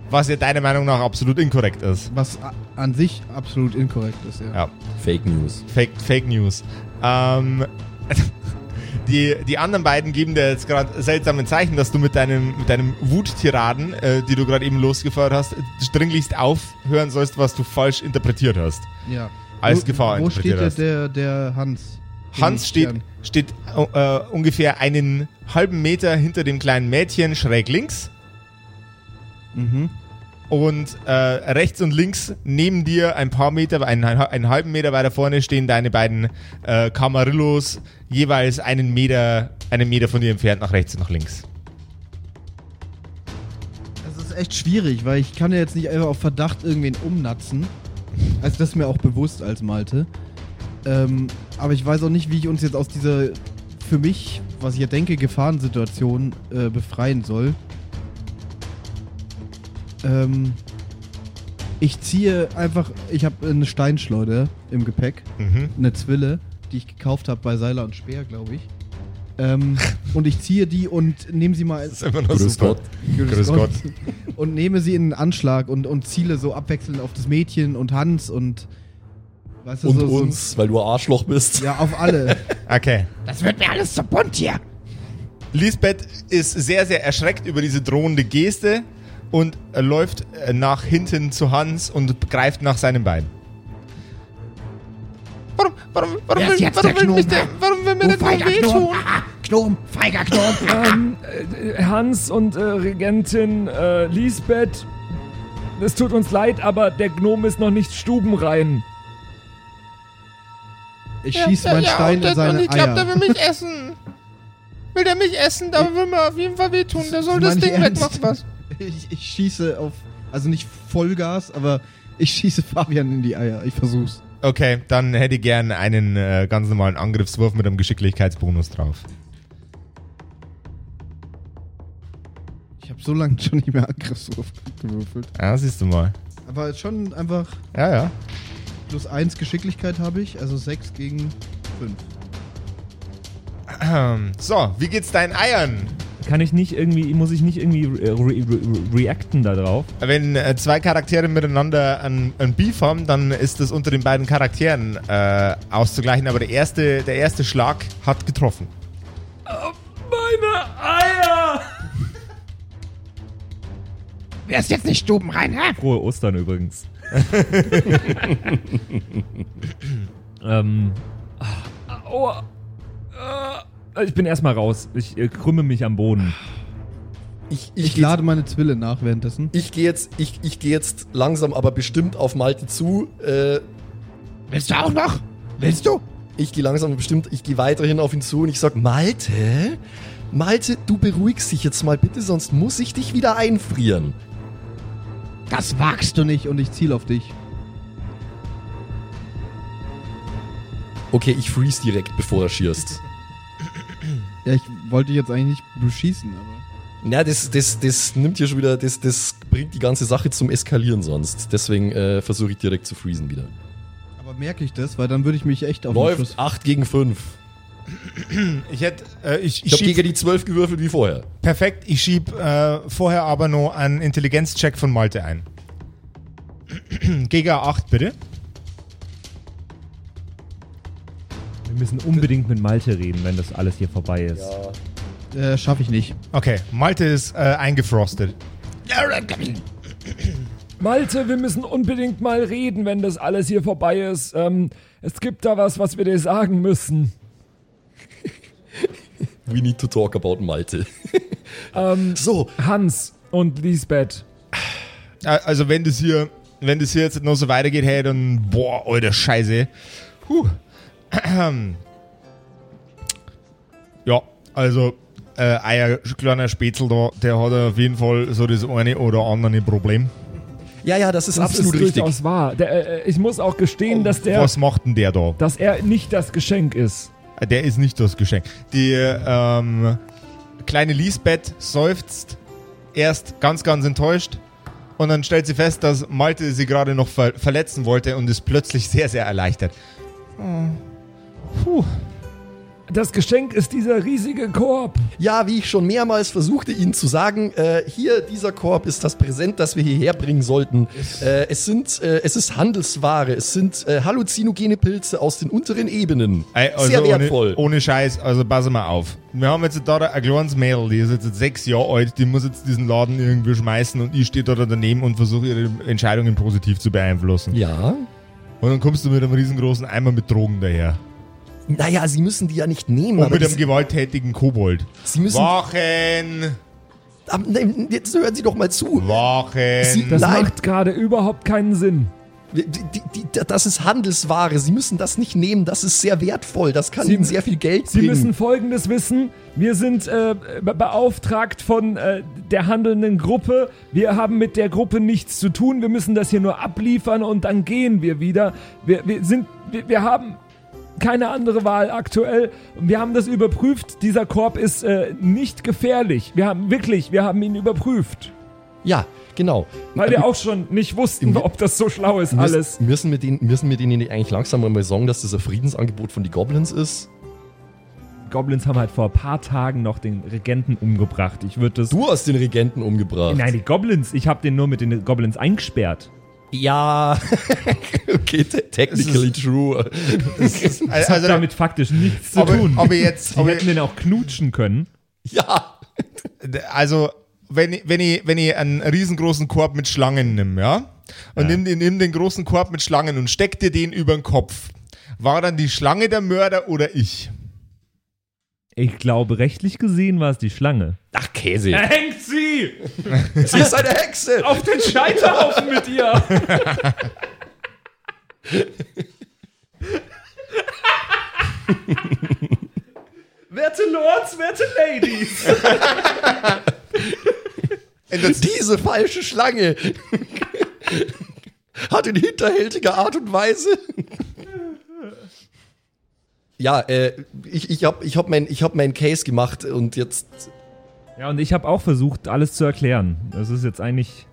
Was ja deiner Meinung nach absolut inkorrekt ist. Was an sich absolut inkorrekt ist, ja. Ja, Fake News. Fake, Fake News. Ähm, die, die anderen beiden geben dir jetzt gerade seltsame Zeichen, dass du mit deinem, mit deinem Wuttiraden, äh, die du gerade eben losgefeuert hast, dringlichst aufhören sollst, was du falsch interpretiert hast. ja. Als wo, Gefahr Wo steht hast. der, der Hans? Hans steht, steht äh, ungefähr einen halben Meter hinter dem kleinen Mädchen schräg links Mhm. und äh, rechts und links neben dir ein paar Meter, einen, einen halben Meter weiter vorne stehen deine beiden äh, Camarillos jeweils einen Meter, einen Meter von dir entfernt nach rechts und nach links. Das ist echt schwierig, weil ich kann ja jetzt nicht einfach auf Verdacht irgendwen umnatzen. Also das ist mir auch bewusst als Malte. Ähm, aber ich weiß auch nicht, wie ich uns jetzt aus dieser für mich, was ich ja denke, Gefahrensituation äh, befreien soll. Ähm, ich ziehe einfach, ich habe eine Steinschleuder im Gepäck, Mhm. eine Zwille, die ich gekauft habe bei Seiler und Speer, glaube ich. Ähm, und ich ziehe die und nehme sie mal Das ist immer noch Grüß super. Gott. Grüß Gott. Und nehme sie in den Anschlag und, und ziele so abwechselnd auf das Mädchen und Hans und weißt du, Und so, uns, weil du ein Arschloch bist. So, ja, auf alle. Okay. Das wird mir alles zu bunt hier. Lisbeth ist sehr, sehr erschreckt über diese drohende Geste und läuft äh, nach hinten zu Hans und greift nach seinem Bein. Warum, warum, Wer ist will, jetzt warum, der will, mich Gnome? der, warum will mir der Gnome feiger Gnom. wehtun? Aha, Gnom, feiger Gnom. Ähm, äh, Hans und äh, Regentin äh, Lisbeth, es tut uns leid, aber der Gnom ist noch nicht stubenrein. Ich schieße meinen Stein in seine Eier. will mich essen. Will der mich essen, da will mir auf jeden Fall wehtun. Der soll das Ding wegmachen, was. Ich, ich schieße auf, also nicht Vollgas, aber ich schieße Fabian in die Eier. Ich versuch's. Okay, dann hätte ich gern einen äh, ganz normalen Angriffswurf mit einem Geschicklichkeitsbonus drauf. Ich habe so lange schon nicht mehr Angriffswurf gewürfelt. Ja, siehst du mal. Aber schon einfach Ja, ja. plus 1 Geschicklichkeit habe ich, also 6 gegen 5. Ähm, So, wie geht's deinen Eiern? Kann ich nicht irgendwie, muss ich nicht irgendwie re re re reacten da drauf? Wenn äh, zwei Charaktere miteinander ein, ein Beef haben, dann ist das unter den beiden Charakteren äh, auszugleichen. Aber der erste, der erste Schlag hat getroffen. Meine Eier! Wer ist jetzt nicht stubenrein, hä? Frohe Ostern übrigens. ähm. Aua. Äh, ich bin erstmal raus. Ich äh, krümme mich am Boden. Ich, Ich ich, lade meine Zwille nach währenddessen. ich gehe jetzt, ich, ich geh jetzt langsam, aber bestimmt auf Malte zu. Äh, Willst du auch noch? Willst du? ich gehe langsam, aber bestimmt, ich gehe weiterhin auf ihn zu und ich sag, Malte, Malte, du beruhigst dich jetzt mal bitte, sonst muss ich dich wieder einfrieren. Das wagst du nicht und ich ziele auf dich. Okay, ich freeze direkt, bevor er schießt. Ja, ich wollte jetzt eigentlich nicht beschießen, aber. Ja, das, das, das nimmt hier schon wieder, das, das bringt die ganze Sache zum Eskalieren sonst. Deswegen äh, versuche ich direkt zu freezen wieder. Aber merke ich das, weil dann würde ich mich echt auf den Läuft Schluss. 8 gegen 5. Ich hätte, äh, ich, Ich ich habe gegen die 12 gewürfelt wie vorher. perfekt, ich schieb äh, vorher aber noch einen Intelligenzcheck von Malte ein. Gegen 8, bitte. Müssen unbedingt mit Malte reden, wenn das alles hier vorbei ist. Äh, Schaffe ich nicht. Okay, Malte ist äh, eingefrostet. Malte, wir müssen unbedingt mal reden, wenn das alles hier vorbei ist. Ähm, es gibt da was, was wir dir sagen müssen. We need to talk about Malte. Ähm, So, Hans und Lisbeth. Äh, Also wenn das hier, wenn das hier jetzt noch so weitergeht, hey, dann boah, alter Scheiße. Puh. Ja, also äh, ein kleiner Spätzl da, der hat auf jeden Fall so das eine oder andere Problem. ja, ja, das ist Das absolut ist richtig. durchaus wahr. Der, äh, ich muss auch gestehen, dass der, Was macht denn der da? dass er nicht das Geschenk ist. Äh, Der ist nicht das Geschenk. Die ähm, kleine Lisbeth seufzt erst ganz, ganz enttäuscht und dann stellt sie fest, dass Malte sie gerade noch ver verletzen wollte und ist plötzlich sehr, sehr erleichtert. Puh. Das Geschenk ist dieser riesige Korb. Ja, wie ich schon mehrmals versuchte, Ihnen zu sagen, äh, hier, dieser Korb ist das Präsent, das wir hierher bringen sollten. Äh, es, sind, äh, es ist Handelsware, es sind äh, halluzinogene Pilze aus den unteren Ebenen. Ey, also Sehr wertvoll. Ohne, ohne Scheiß, also pass mal auf. Wir haben jetzt da ein kleines Mädel, die ist jetzt sechs Jahre alt, die muss jetzt diesen Laden irgendwie schmeißen und ich stehe da daneben und versuche ihre Entscheidungen positiv zu beeinflussen. Ja. Und dann kommst du mit einem riesengroßen Eimer mit Drogen daher. Naja, Sie müssen die ja nicht nehmen, Und aber mit einem gewalttätigen Kobold. Sie müssen. Wachen! Jetzt hören Sie doch mal zu. Wachen! Sie- Das Nein. macht gerade überhaupt keinen Sinn. Die, die, die, das ist Handelsware. Sie müssen das nicht nehmen. Das ist sehr wertvoll. Das kann Sie- Ihnen sehr viel Geld Sie bringen. müssen Folgendes wissen. Wir sind äh, be- beauftragt von äh, der handelnden Gruppe. Wir haben mit der Gruppe nichts zu tun. Wir müssen das hier nur abliefern und dann gehen wir wieder. Wir, wir, sind, wir, wir haben keine andere Wahl aktuell. Wir haben das überprüft. Dieser Korb ist äh, nicht gefährlich. Wir haben wirklich, wir haben ihn überprüft. ja, genau. Weil wir auch schon nicht wussten, ob das so schlau ist alles. Müssen, wir denen, müssen wir denen nicht eigentlich langsam mal sagen, dass das ein Friedensangebot von die Goblins ist? Goblins haben halt vor ein paar Tagen noch den Regenten umgebracht. Ich würde das. Du hast den Regenten umgebracht. Nein, die Goblins. Ich habe den nur mit den Goblins eingesperrt. Ja, okay, te technically true. Das hat Also, damit faktisch nichts zu tun. aber jetzt, Sie aber, hätten den auch knutschen können. ja. also, wenn ich, wenn, ich, wenn ich einen riesengroßen Korb mit Schlangen nehme, ja? Und Ja. nimm, den, nimm den großen Korb mit Schlangen und steck dir den über den Kopf. War dann die Schlange der Mörder oder ich? Ich glaube, rechtlich gesehen war es die Schlange. Ach, Käse. Er hängt sie! Sie ist eine Hexe. Auf den Scheiterhaufen mit ihr! werte Lords, werte Ladies! Diese falsche Schlange hat in hinterhältiger Art und Weise. Ja, äh, ich, ich habe ich hab mein, ich hab mein Case gemacht und jetzt. Ja, und ich habe auch versucht, alles zu erklären. Das ist jetzt eigentlich.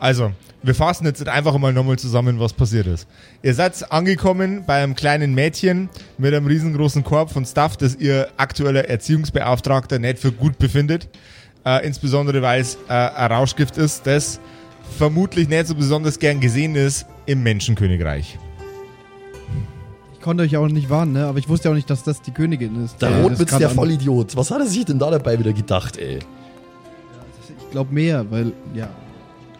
also, wir fassen jetzt einfach mal nochmal zusammen, was passiert ist. Ihr seid angekommen bei einem kleinen Mädchen mit einem riesengroßen Korb von Stuff, das ihr aktueller Erziehungsbeauftragter nicht für gut befindet. Äh, insbesondere, weil es äh, ein Rauschgift ist, das vermutlich nicht so besonders gern gesehen ist im Menschenkönigreich. Ich konnte euch auch nicht warnen, ne? aber ich wusste ja auch nicht, dass das die Königin ist. Der gerade der Vollidiot. Was hat er sich denn da dabei wieder gedacht, ey? Ich glaube mehr, weil, ja.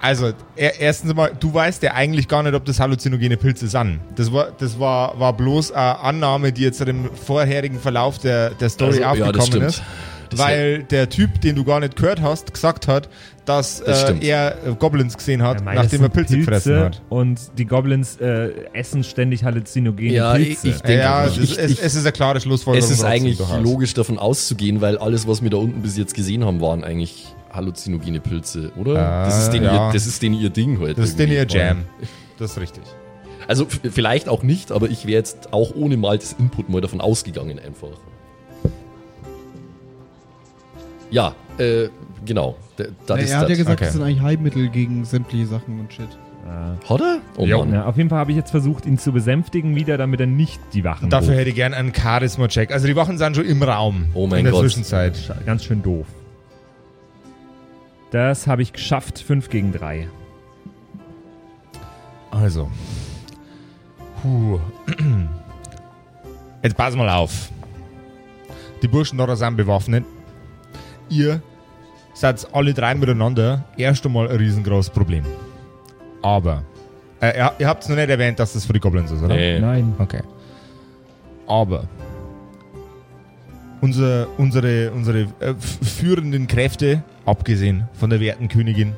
Also, er, erstens mal, du weißt ja eigentlich gar nicht, ob das halluzinogene Pilze sind. Das war, das war, war bloß eine Annahme, die jetzt im vorherigen Verlauf der, der Story Also, ja, das aufgekommen stimmt. ist. Das weil der Typ, den du gar nicht gehört hast, gesagt hat, dass Das äh, er äh, Goblins gesehen hat, Ja, mei, das nachdem er sind Pilze gefressen hat. Und die Goblins äh, essen ständig halluzinogene Ja, Pilze. ich denke, ja, ich, das, ich, es, ich, es ist eine klare Schlussfolgerung. es ist eigentlich logisch davon auszugehen, weil alles, was wir da unten bis jetzt gesehen haben, waren eigentlich halluzinogene Pilze, oder? Ah, das, ist denen ja. ihr, das ist denen ihr Ding heute. Das ist denn ihr. Jam. Das ist richtig. Also vielleicht auch nicht, aber ich wäre jetzt auch ohne Maltes Input mal davon ausgegangen einfach. Ja, äh, genau. Das Nee, ist er hat ja gesagt, Okay. das sind eigentlich Heilmittel gegen sämtliche Sachen und shit. Hat er? Oh Jo. Mann. Ja, auf jeden Fall habe ich jetzt versucht, ihn zu besänftigen wieder, damit er nicht die Wachen Dafür ruft. hätte ich gern einen Charisma-Check. Also die Wachen sind schon im Raum. Oh mein In der Gott. Zwischenzeit. Ganz schön doof. Das habe ich geschafft, 5 gegen 3. Also. Puh. Jetzt pass mal auf. Die Burschen da sind bewaffnet. Ihr seid alle drei miteinander erst einmal ein riesengroßes Problem. Aber. Äh, ihr, ihr habt es noch nicht erwähnt, dass das für die Goblins ist, oder? Nee. Nein. Okay. Aber unser, unsere, unsere äh, führenden Kräfte, abgesehen von der werten Königin,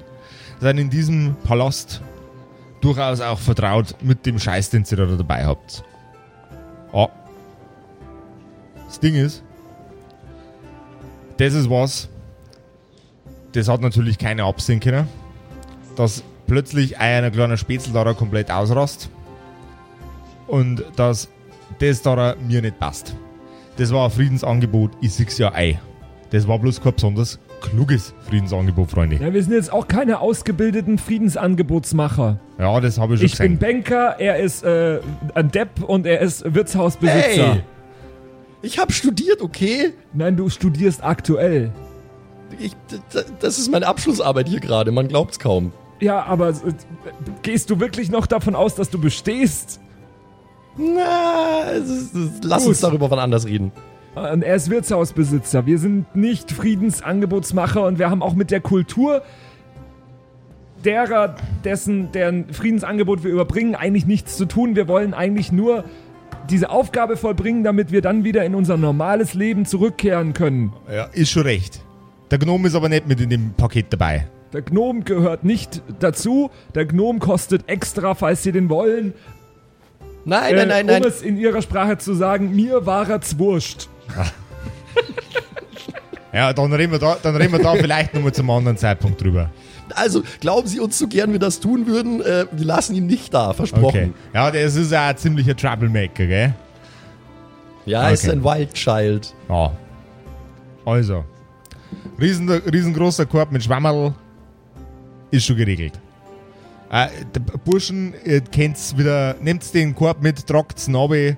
sind in diesem Palast durchaus auch vertraut mit dem Scheiß, den ihr da dabei habt. Ah. Das Ding ist, das ist was, das hat natürlich keine absehen können, dass plötzlich ein kleiner Spätzle da komplett ausrast und dass das da mir nicht passt. Das war ein Friedensangebot, ich sieg's ja ein. Das war bloß kein besonders kluges Friedensangebot, Freunde. Ja, wir sind jetzt auch keine ausgebildeten Friedensangebotsmacher. Ja, das habe ich schon Ich bin gesehen. Banker, er ist äh, ein Depp und er ist Wirtshausbesitzer. Hey! Ich habe studiert, okay? Nein, du studierst aktuell. Ich, das ist meine Abschlussarbeit hier gerade, man glaubt's kaum. Ja, aber äh, gehst du wirklich noch davon aus, dass du bestehst? Na, es ist, es, lass Gut. uns darüber wann anders reden. Und er ist Wirtshausbesitzer. Wir sind nicht Friedensangebotsmacher und wir haben auch mit der Kultur derer, dessen, deren Friedensangebot wir überbringen, eigentlich nichts zu tun. Wir wollen eigentlich nur diese Aufgabe vollbringen, damit wir dann wieder in unser normales Leben zurückkehren können. Ja, ist schon recht. Der Gnome ist aber nicht mit in dem Paket dabei. Der Gnom gehört nicht dazu. Der Gnom kostet extra, falls Sie den wollen. Nein, Äh, nein, nein, nein. Um es in Ihrer Sprache zu sagen, mir war er zwurscht. Ja, dann reden wir da, dann reden wir da vielleicht nochmal zum anderen Zeitpunkt drüber. Also, glauben Sie uns so gern wir das tun würden? Äh, wir lassen ihn nicht da, versprochen. Okay. Ja, das ist ja ein ziemlicher Troublemaker, gell? Ja, er ist Okay. ein Wild Child. Ja. Also. Riesen, riesengroßer Korb mit Schwammerl ist schon geregelt. Äh, Burschen, ihr kennt's wieder, nehmt den Korb mit, trockt's runter.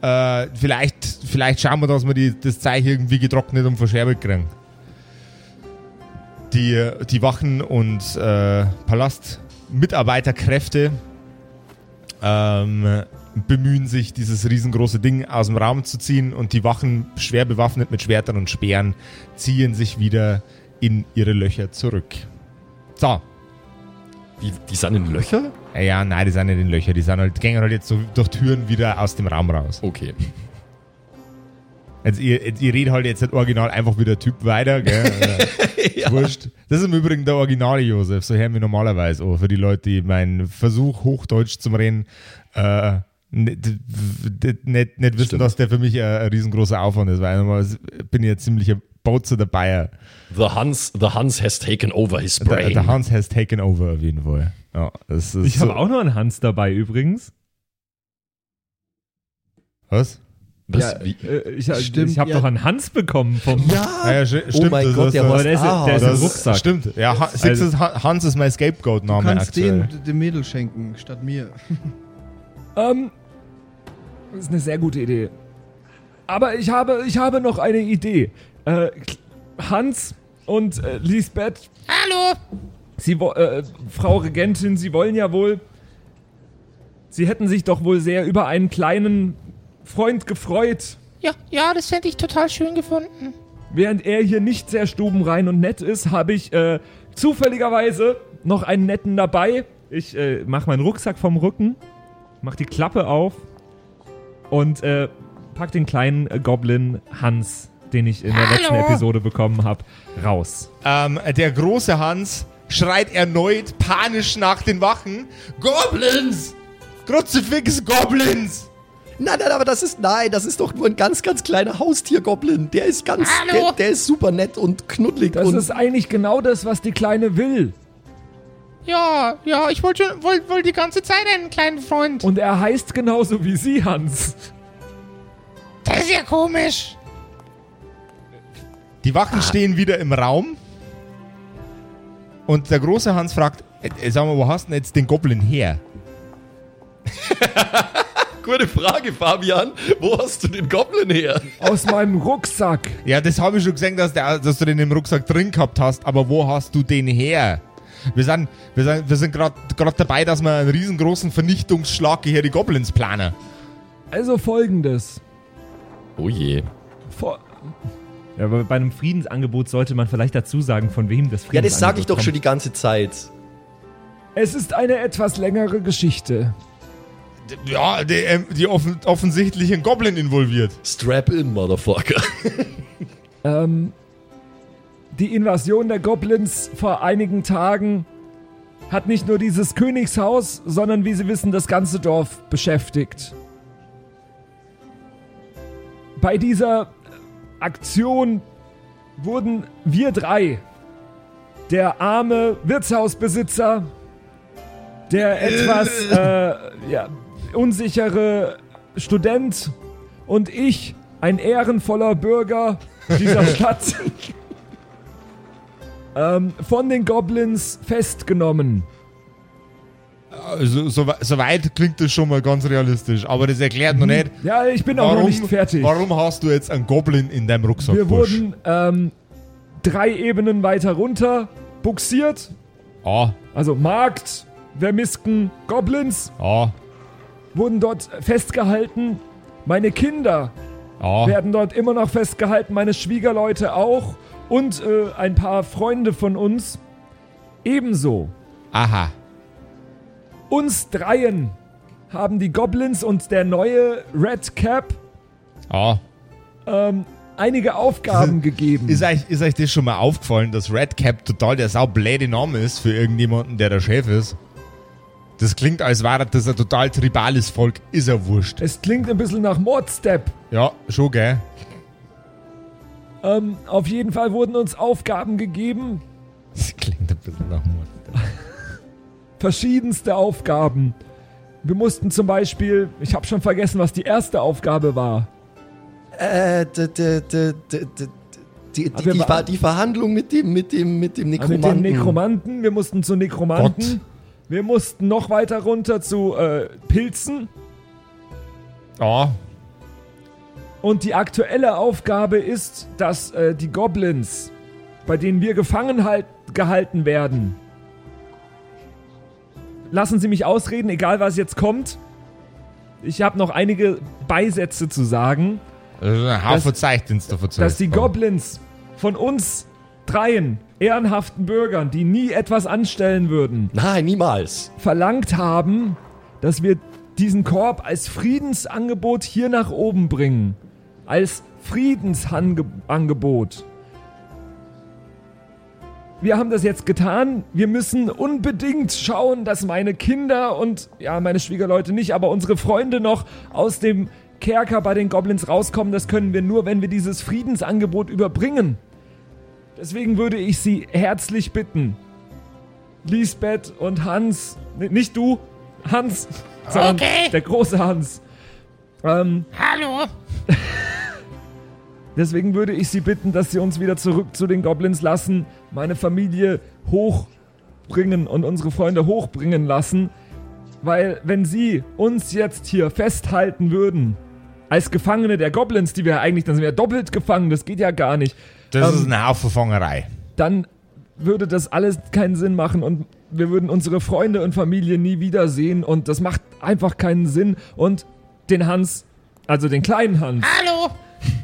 Äh, vielleicht, vielleicht schauen wir, dass wir die, das Zeug irgendwie getrocknet und verscherbelt kriegen. Die, die Wachen und äh, Palastmitarbeiterkräfte ähm, bemühen sich, dieses riesengroße Ding aus dem Raum zu ziehen und die Wachen, schwer bewaffnet mit Schwertern und Speeren, ziehen sich wieder in ihre Löcher zurück. So. Die, die sind in Löcher? Ja, ja, nein, die sind nicht in Löcher, die sind halt, gehen halt jetzt so durch Türen wieder aus dem Raum raus. Okay. Jetzt, ihr, ihr redet halt jetzt nicht original einfach wie der Typ weiter, gell? Äh, Wurscht. Das ist im Übrigen der originale Josef, so hören wir normalerweise auch. Für die Leute, die meinen Versuch, Hochdeutsch zu reden, äh, nicht, nicht, nicht wissen, Stimmt. dass der für mich ein, ein riesengroßer Aufwand ist, weil normalerweise bin ich ein ziemlicher Bozer dabei. The Hans, the Hans has taken over his brain. der Hans has taken over auf jeden Fall. Ja, das ist Ich so, habe auch noch einen Hans dabei übrigens. Was? Was? Ja, Wie? Äh, ich Stimmt, Ich habe ja. doch einen Hans bekommen vom. Ah, ja, oh stimmt, mein das Gott, ist der der ist, Ah, der ist im das Rucksack. Stimmt. Ja, Han, siehst du, Han- Hans ist mein Du Scapegoat-Name kannst aktuell. den dem Mädel schenken, statt mir. Ähm, das ist eine sehr gute Idee. Aber ich habe, ich habe noch eine Idee. Äh, Hans und äh, Lisbeth. Hallo. Sie, äh, Frau Regentin, Sie wollen ja wohl. Sie hätten sich doch wohl sehr über einen kleinen Freund gefreut. Ja, ja, das hätte ich total schön gefunden. Während er hier nicht sehr stubenrein und nett ist, habe ich äh, zufälligerweise noch einen netten dabei. Ich äh, mache meinen Rucksack vom Rücken, mach die Klappe auf und äh, pack den kleinen äh, Goblin Hans, den ich in der Hallo. letzten Episode bekommen habe, raus. Ähm, der große Hans schreit erneut panisch nach den Wachen. Goblins! Kruzifix Goblins! Nein, nein, aber das ist, nein, das ist doch nur ein ganz, ganz kleiner Haustiergoblin. Der ist ganz, der, der ist super nett und knuddelig Das und ist eigentlich genau das, was die Kleine will. Ja, ja, ich wollte schon, wollte wollt die ganze Zeit einen kleinen Freund. Und er heißt genauso wie Sie, Hans. Das ist ja komisch. Die Wachen stehen wieder im Raum. Und der große Hans fragt, äh, sag mal, wo hast du denn jetzt den Goblin her? Gute Frage, Fabian. Wo hast du den Goblin her? Aus meinem Rucksack. Ja, das habe ich schon gesehen, dass, der, dass du den im Rucksack drin gehabt hast, aber wo hast du den her? Wir sind, wir sind, wir sind gerade dabei, dass wir einen riesengroßen Vernichtungsschlag hier die Goblins planen. Also folgendes. Oh je. Vor Ja, aber bei einem Friedensangebot sollte man vielleicht dazu sagen, von wem das Friedensangebot Ja, das sage ich doch kommt. schon die ganze Zeit. es ist eine etwas längere Geschichte. Ja, die, ähm, die offen, offensichtlich ein Goblin involviert. Strap in, Motherfucker. Ähm, die Invasion der Goblins vor einigen Tagen hat nicht nur dieses Königshaus, sondern wie Sie wissen, das ganze Dorf beschäftigt. Bei dieser Aktion wurden wir drei, der arme Wirtshausbesitzer, der etwas äh, ja, unsichere Student und ich, ein ehrenvoller Bürger dieser Stadt, ähm, von den Goblins festgenommen. Also, so, so weit klingt das schon mal ganz realistisch, aber das erklärt noch nicht, Ja, ich bin auch noch nicht fertig. warum hast du jetzt einen Goblin in deinem Rucksack? Wir wurden ähm, drei Ebenen weiter runter buxiert. Ah, Also Markt, Vermisken, Goblins ah, wurden dort festgehalten. Meine Kinder ah. werden dort immer noch festgehalten, meine Schwiegerleute auch und äh, ein paar Freunde von uns ebenso. Aha. Uns dreien haben die Goblins und der neue Red Cap Ah. ähm, einige Aufgaben gegeben. Ist euch, ist euch das schon mal aufgefallen, dass Red Cap total der saubläde Name ist für irgendjemanden, der der Chef ist? Das klingt, als wäre das ein total tribales Volk. Ist ja wurscht. es klingt ein bisschen nach Mordstep. Ja, schon, gell? Ähm, auf jeden Fall wurden uns Aufgaben gegeben, Das klingt ein bisschen nach Mord. verschiedenste Aufgaben. Wir mussten zum Beispiel, ich habe schon vergessen, was die erste Aufgabe war. Äh, d, d, d, d, d, die, die, die, die Verhandlung mit dem, mit dem, mit dem Mit Nekromanten. dem Nekromanten, wir mussten zu Nekromanten. Wir mussten noch weiter runter zu äh, Pilzen. Ah, Und die aktuelle Aufgabe ist, dass äh, die Goblins, bei denen wir gefangen halt, gehalten werden, lassen Sie mich ausreden, egal was jetzt kommt. Ich habe noch einige Beisätze zu sagen, das ist ein Haufen Zeich, den du verzeiht. dass die Goblins von uns dreien ehrenhaften Bürgern, die nie etwas anstellen würden, Nein, niemals. verlangt haben, dass wir diesen Korb als Friedensangebot hier nach oben bringen. Als Friedensangebot. Wir haben das jetzt getan. Wir müssen unbedingt schauen, dass meine Kinder und, ja, meine Schwiegerleute nicht, aber unsere Freunde noch aus dem Kerker bei den Goblins rauskommen. Das können wir nur, wenn wir dieses Friedensangebot überbringen. Deswegen würde ich Sie herzlich bitten, Lisbeth und Hans, nicht du, Hans, sondern Okay. der große Hans. Ähm, Hallo? deswegen würde ich Sie bitten, dass Sie uns wieder zurück zu den Goblins lassen, meine Familie hochbringen und unsere Freunde hochbringen lassen, weil wenn Sie uns jetzt hier festhalten würden, als Gefangene der Goblins, die wir eigentlich, dann sind wir doppelt gefangen, das geht ja gar nicht, Das ähm, ist eine Haufen Fangerei. dann würde das alles keinen Sinn machen und wir würden unsere Freunde und Familie nie wiedersehen und das macht einfach keinen Sinn und den Hans, also den kleinen Hans, Hallo?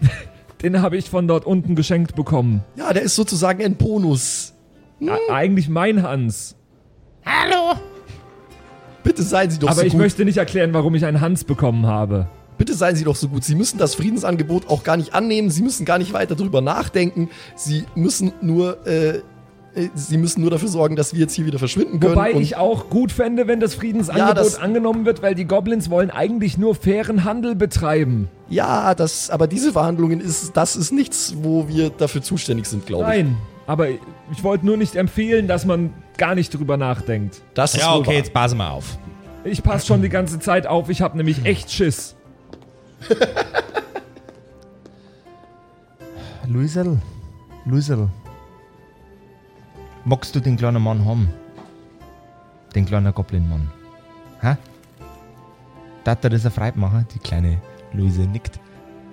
den habe ich von dort unten geschenkt bekommen. Ja, der ist sozusagen ein Bonus. A- Eigentlich mein Hans. Hallo? Bitte seien Sie doch Aber so ich gut. möchte nicht erklären, warum ich einen Hans bekommen habe. Bitte seien Sie doch so gut. Sie müssen das Friedensangebot auch gar nicht annehmen. Sie müssen gar nicht weiter drüber nachdenken. Sie müssen nur, äh, Sie müssen nur dafür sorgen, dass wir jetzt hier wieder verschwinden können. Wobei und ich auch gut fände, wenn das Friedensangebot Ja, das- angenommen wird, weil die Goblins wollen eigentlich nur fairen Handel betreiben. ja, das, aber diese Verhandlungen ist, das ist nichts, wo wir dafür zuständig sind, glaube ich. Nein, aber ich wollte nur nicht empfehlen, dass man gar nicht drüber nachdenkt. Das ist Ja, okay, wahr. jetzt passen wir auf. Ich passe schon die ganze Zeit auf, ich habe nämlich echt Schiss. Luisel, Luisel, magst du den kleinen Mann haben? Den kleinen Goblin-Mann. Hä? Darf er das erfreut machen? Die kleine Luise nickt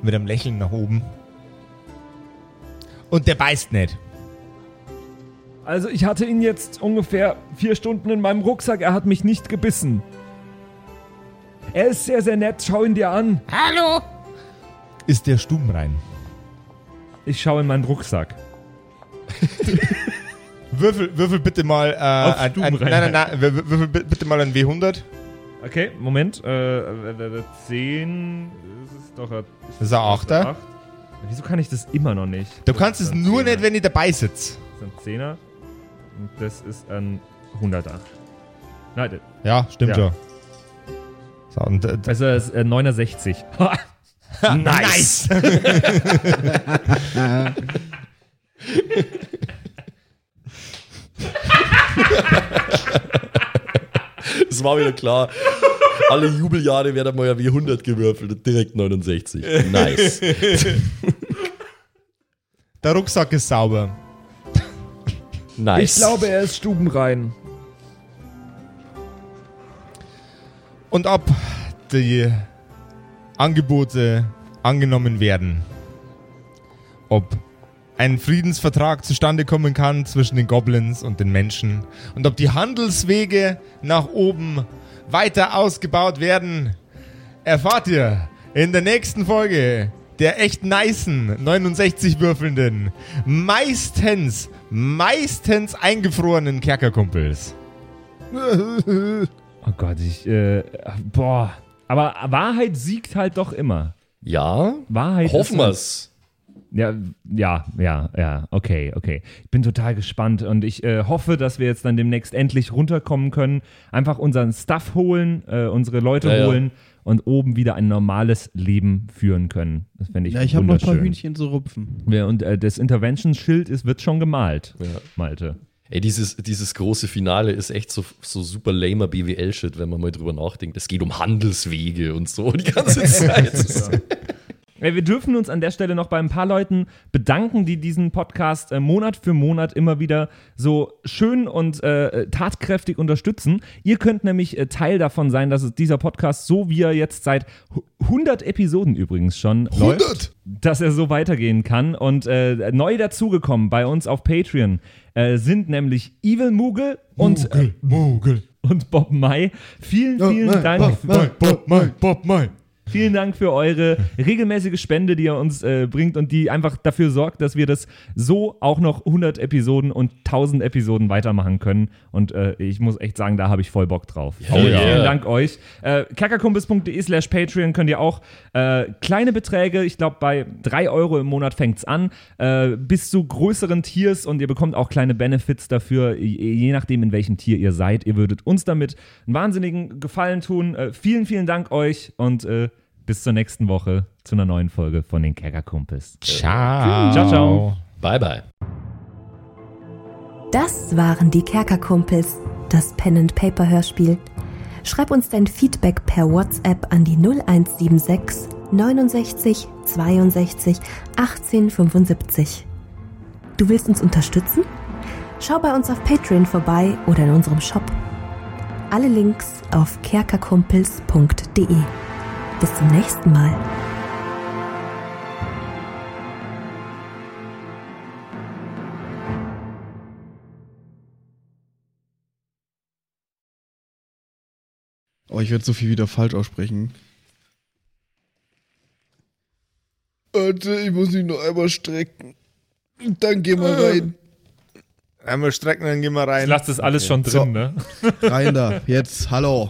mit einem Lächeln nach oben. Und der beißt nicht. Also ich hatte ihn jetzt ungefähr vier Stunden in meinem Rucksack. Er hat mich nicht gebissen. Er ist sehr, sehr nett. Schau ihn dir an. Hallo? Ist der stubenrein? Ich schaue in meinen Rucksack. Würfel, würfel bitte mal äh, Auf ein, ein, nein, nein, nein, wür- würfel bi- bitte mal ein W100. Okay, Moment. Äh, äh, äh, 10. Das ist doch ein, Das ist ein Achter. Acht. Wieso kann ich das immer noch nicht? Du Das kannst es nur Zehner. nicht, wenn ich dabei sitze. Das ist ein Zehner. Und das ist ein 100er. Nein, Ja, stimmt Ja. ja. So, und, äh, also das ist äh, 69. nice! Es war wieder klar. Alle Jubeljahre werden mal ja wie 100 gewürfelt und direkt 69. Nice. Der Rucksack ist sauber. Nice. Ich glaube, er ist stubenrein. Und ob die Angebote angenommen werden, ob ein Friedensvertrag zustande kommen kann zwischen den Goblins und den Menschen und ob die Handelswege nach oben weiter ausgebaut werden, erfahrt ihr in der nächsten Folge der echt nicen 69 würfelnden, meistens, meistens eingefrorenen Kerkerkumpels. Oh Gott, ich, äh, boah. Aber Wahrheit siegt halt doch immer. Ja, Wahrheit hoffen ist- wir's. Ja, ja, ja, ja, okay, okay. Ich bin total gespannt und ich äh, hoffe, dass wir jetzt dann demnächst endlich runterkommen können, einfach unseren Stuff holen, äh, unsere Leute Ja, ja. holen und oben wieder ein normales Leben führen können. Das fände ich Ja, ich habe noch ein paar. Hühnchen zu rupfen. Ja, und äh, das Intervention-Schild ist, wird schon gemalt, Ja. Malte. Ey, dieses, dieses große Finale ist echt so, so super lamer BWL-Shit, wenn man mal drüber nachdenkt. Es geht um Handelswege und so die ganze Zeit. Wir dürfen uns an der Stelle noch bei ein paar Leuten bedanken, die diesen Podcast äh, Monat für Monat immer wieder so schön und äh, tatkräftig unterstützen. Ihr könnt nämlich äh, Teil davon sein, dass es dieser Podcast, so wie er jetzt seit hu- 100 Episoden übrigens schon läuft, dass er so weitergehen kann. Und äh, neu dazugekommen bei uns auf Patreon äh, sind nämlich Evil Moogle und, äh, Mogel. und Bob Mai. Vielen, vielen Dank. Bob, Mai, Bob, Mai. Vielen Dank für eure regelmäßige Spende, die ihr uns äh, bringt und die einfach dafür sorgt, dass wir das so auch noch 100 Episoden und 1000 Episoden weitermachen können. Und äh, ich muss echt sagen, da habe ich voll Bock drauf. vielen, ja. vielen Dank euch. Äh, kackerkumpels.de slash Patreon könnt ihr auch äh, kleine Beträge, ich glaube bei 3 Euro im Monat fängt's an, äh, bis zu größeren Tiers und ihr bekommt auch kleine Benefits dafür, je, je nachdem in welchem Tier ihr seid. Ihr würdet uns damit einen wahnsinnigen Gefallen tun. Äh, vielen, vielen Dank euch und äh, bis zur nächsten Woche zu einer neuen Folge von den Kerkerkumpels. Ciao. Ciao, ciao. bye, bye. Das waren die Kerkerkumpels, das Pen and Paper Hörspiel. Schreib uns dein Feedback per WhatsApp an die 0176 69 62 18 75. Du willst uns unterstützen? Schau bei uns auf Patreon vorbei oder in unserem Shop. Alle Links auf kerkerkumpels.de. Bis zum nächsten Mal. Oh, ich werde so viel wieder falsch aussprechen. Warte, ich muss mich noch einmal strecken. Dann geh mal rein. Einmal strecken, dann gehen wir rein. Lasst das alles schon drin, So. ne? Rein da. Jetzt, hallo.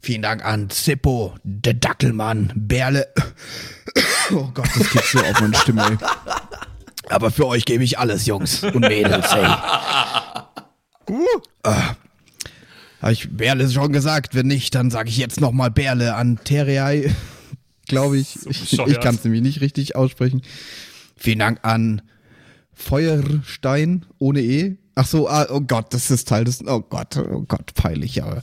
Vielen Dank an Zippo, der Dackelmann, Berle. Oh Gott, das geht so auf meine Stimme. Ey. Aber für euch gebe ich alles, Jungs und Mädels, ey. Ah. Habe ich Berle schon gesagt? Wenn nicht, dann sage ich jetzt nochmal Berle an Terrei. Glaube ich. ich ich kann es nämlich nicht richtig aussprechen. Vielen Dank an Feuerstein ohne E. Ach so, ah, oh Gott, das ist Teil des. Oh Gott, oh Gott, peinlich, aber.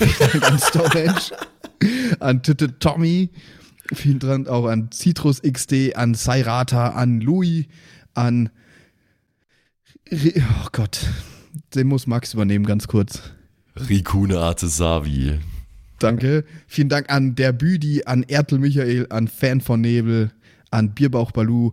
Vielen Dank an Stonehenge, an Titte Tommy, vielen Dank auch an Citrus XD, an Sairata, an Louis, an. Oh Gott, den muss Max übernehmen, ganz kurz. Rikune Artesavi. Danke. Vielen Dank an der Büdi, an Ertel Michael, an Fan von Nebel, an Bierbauch Balu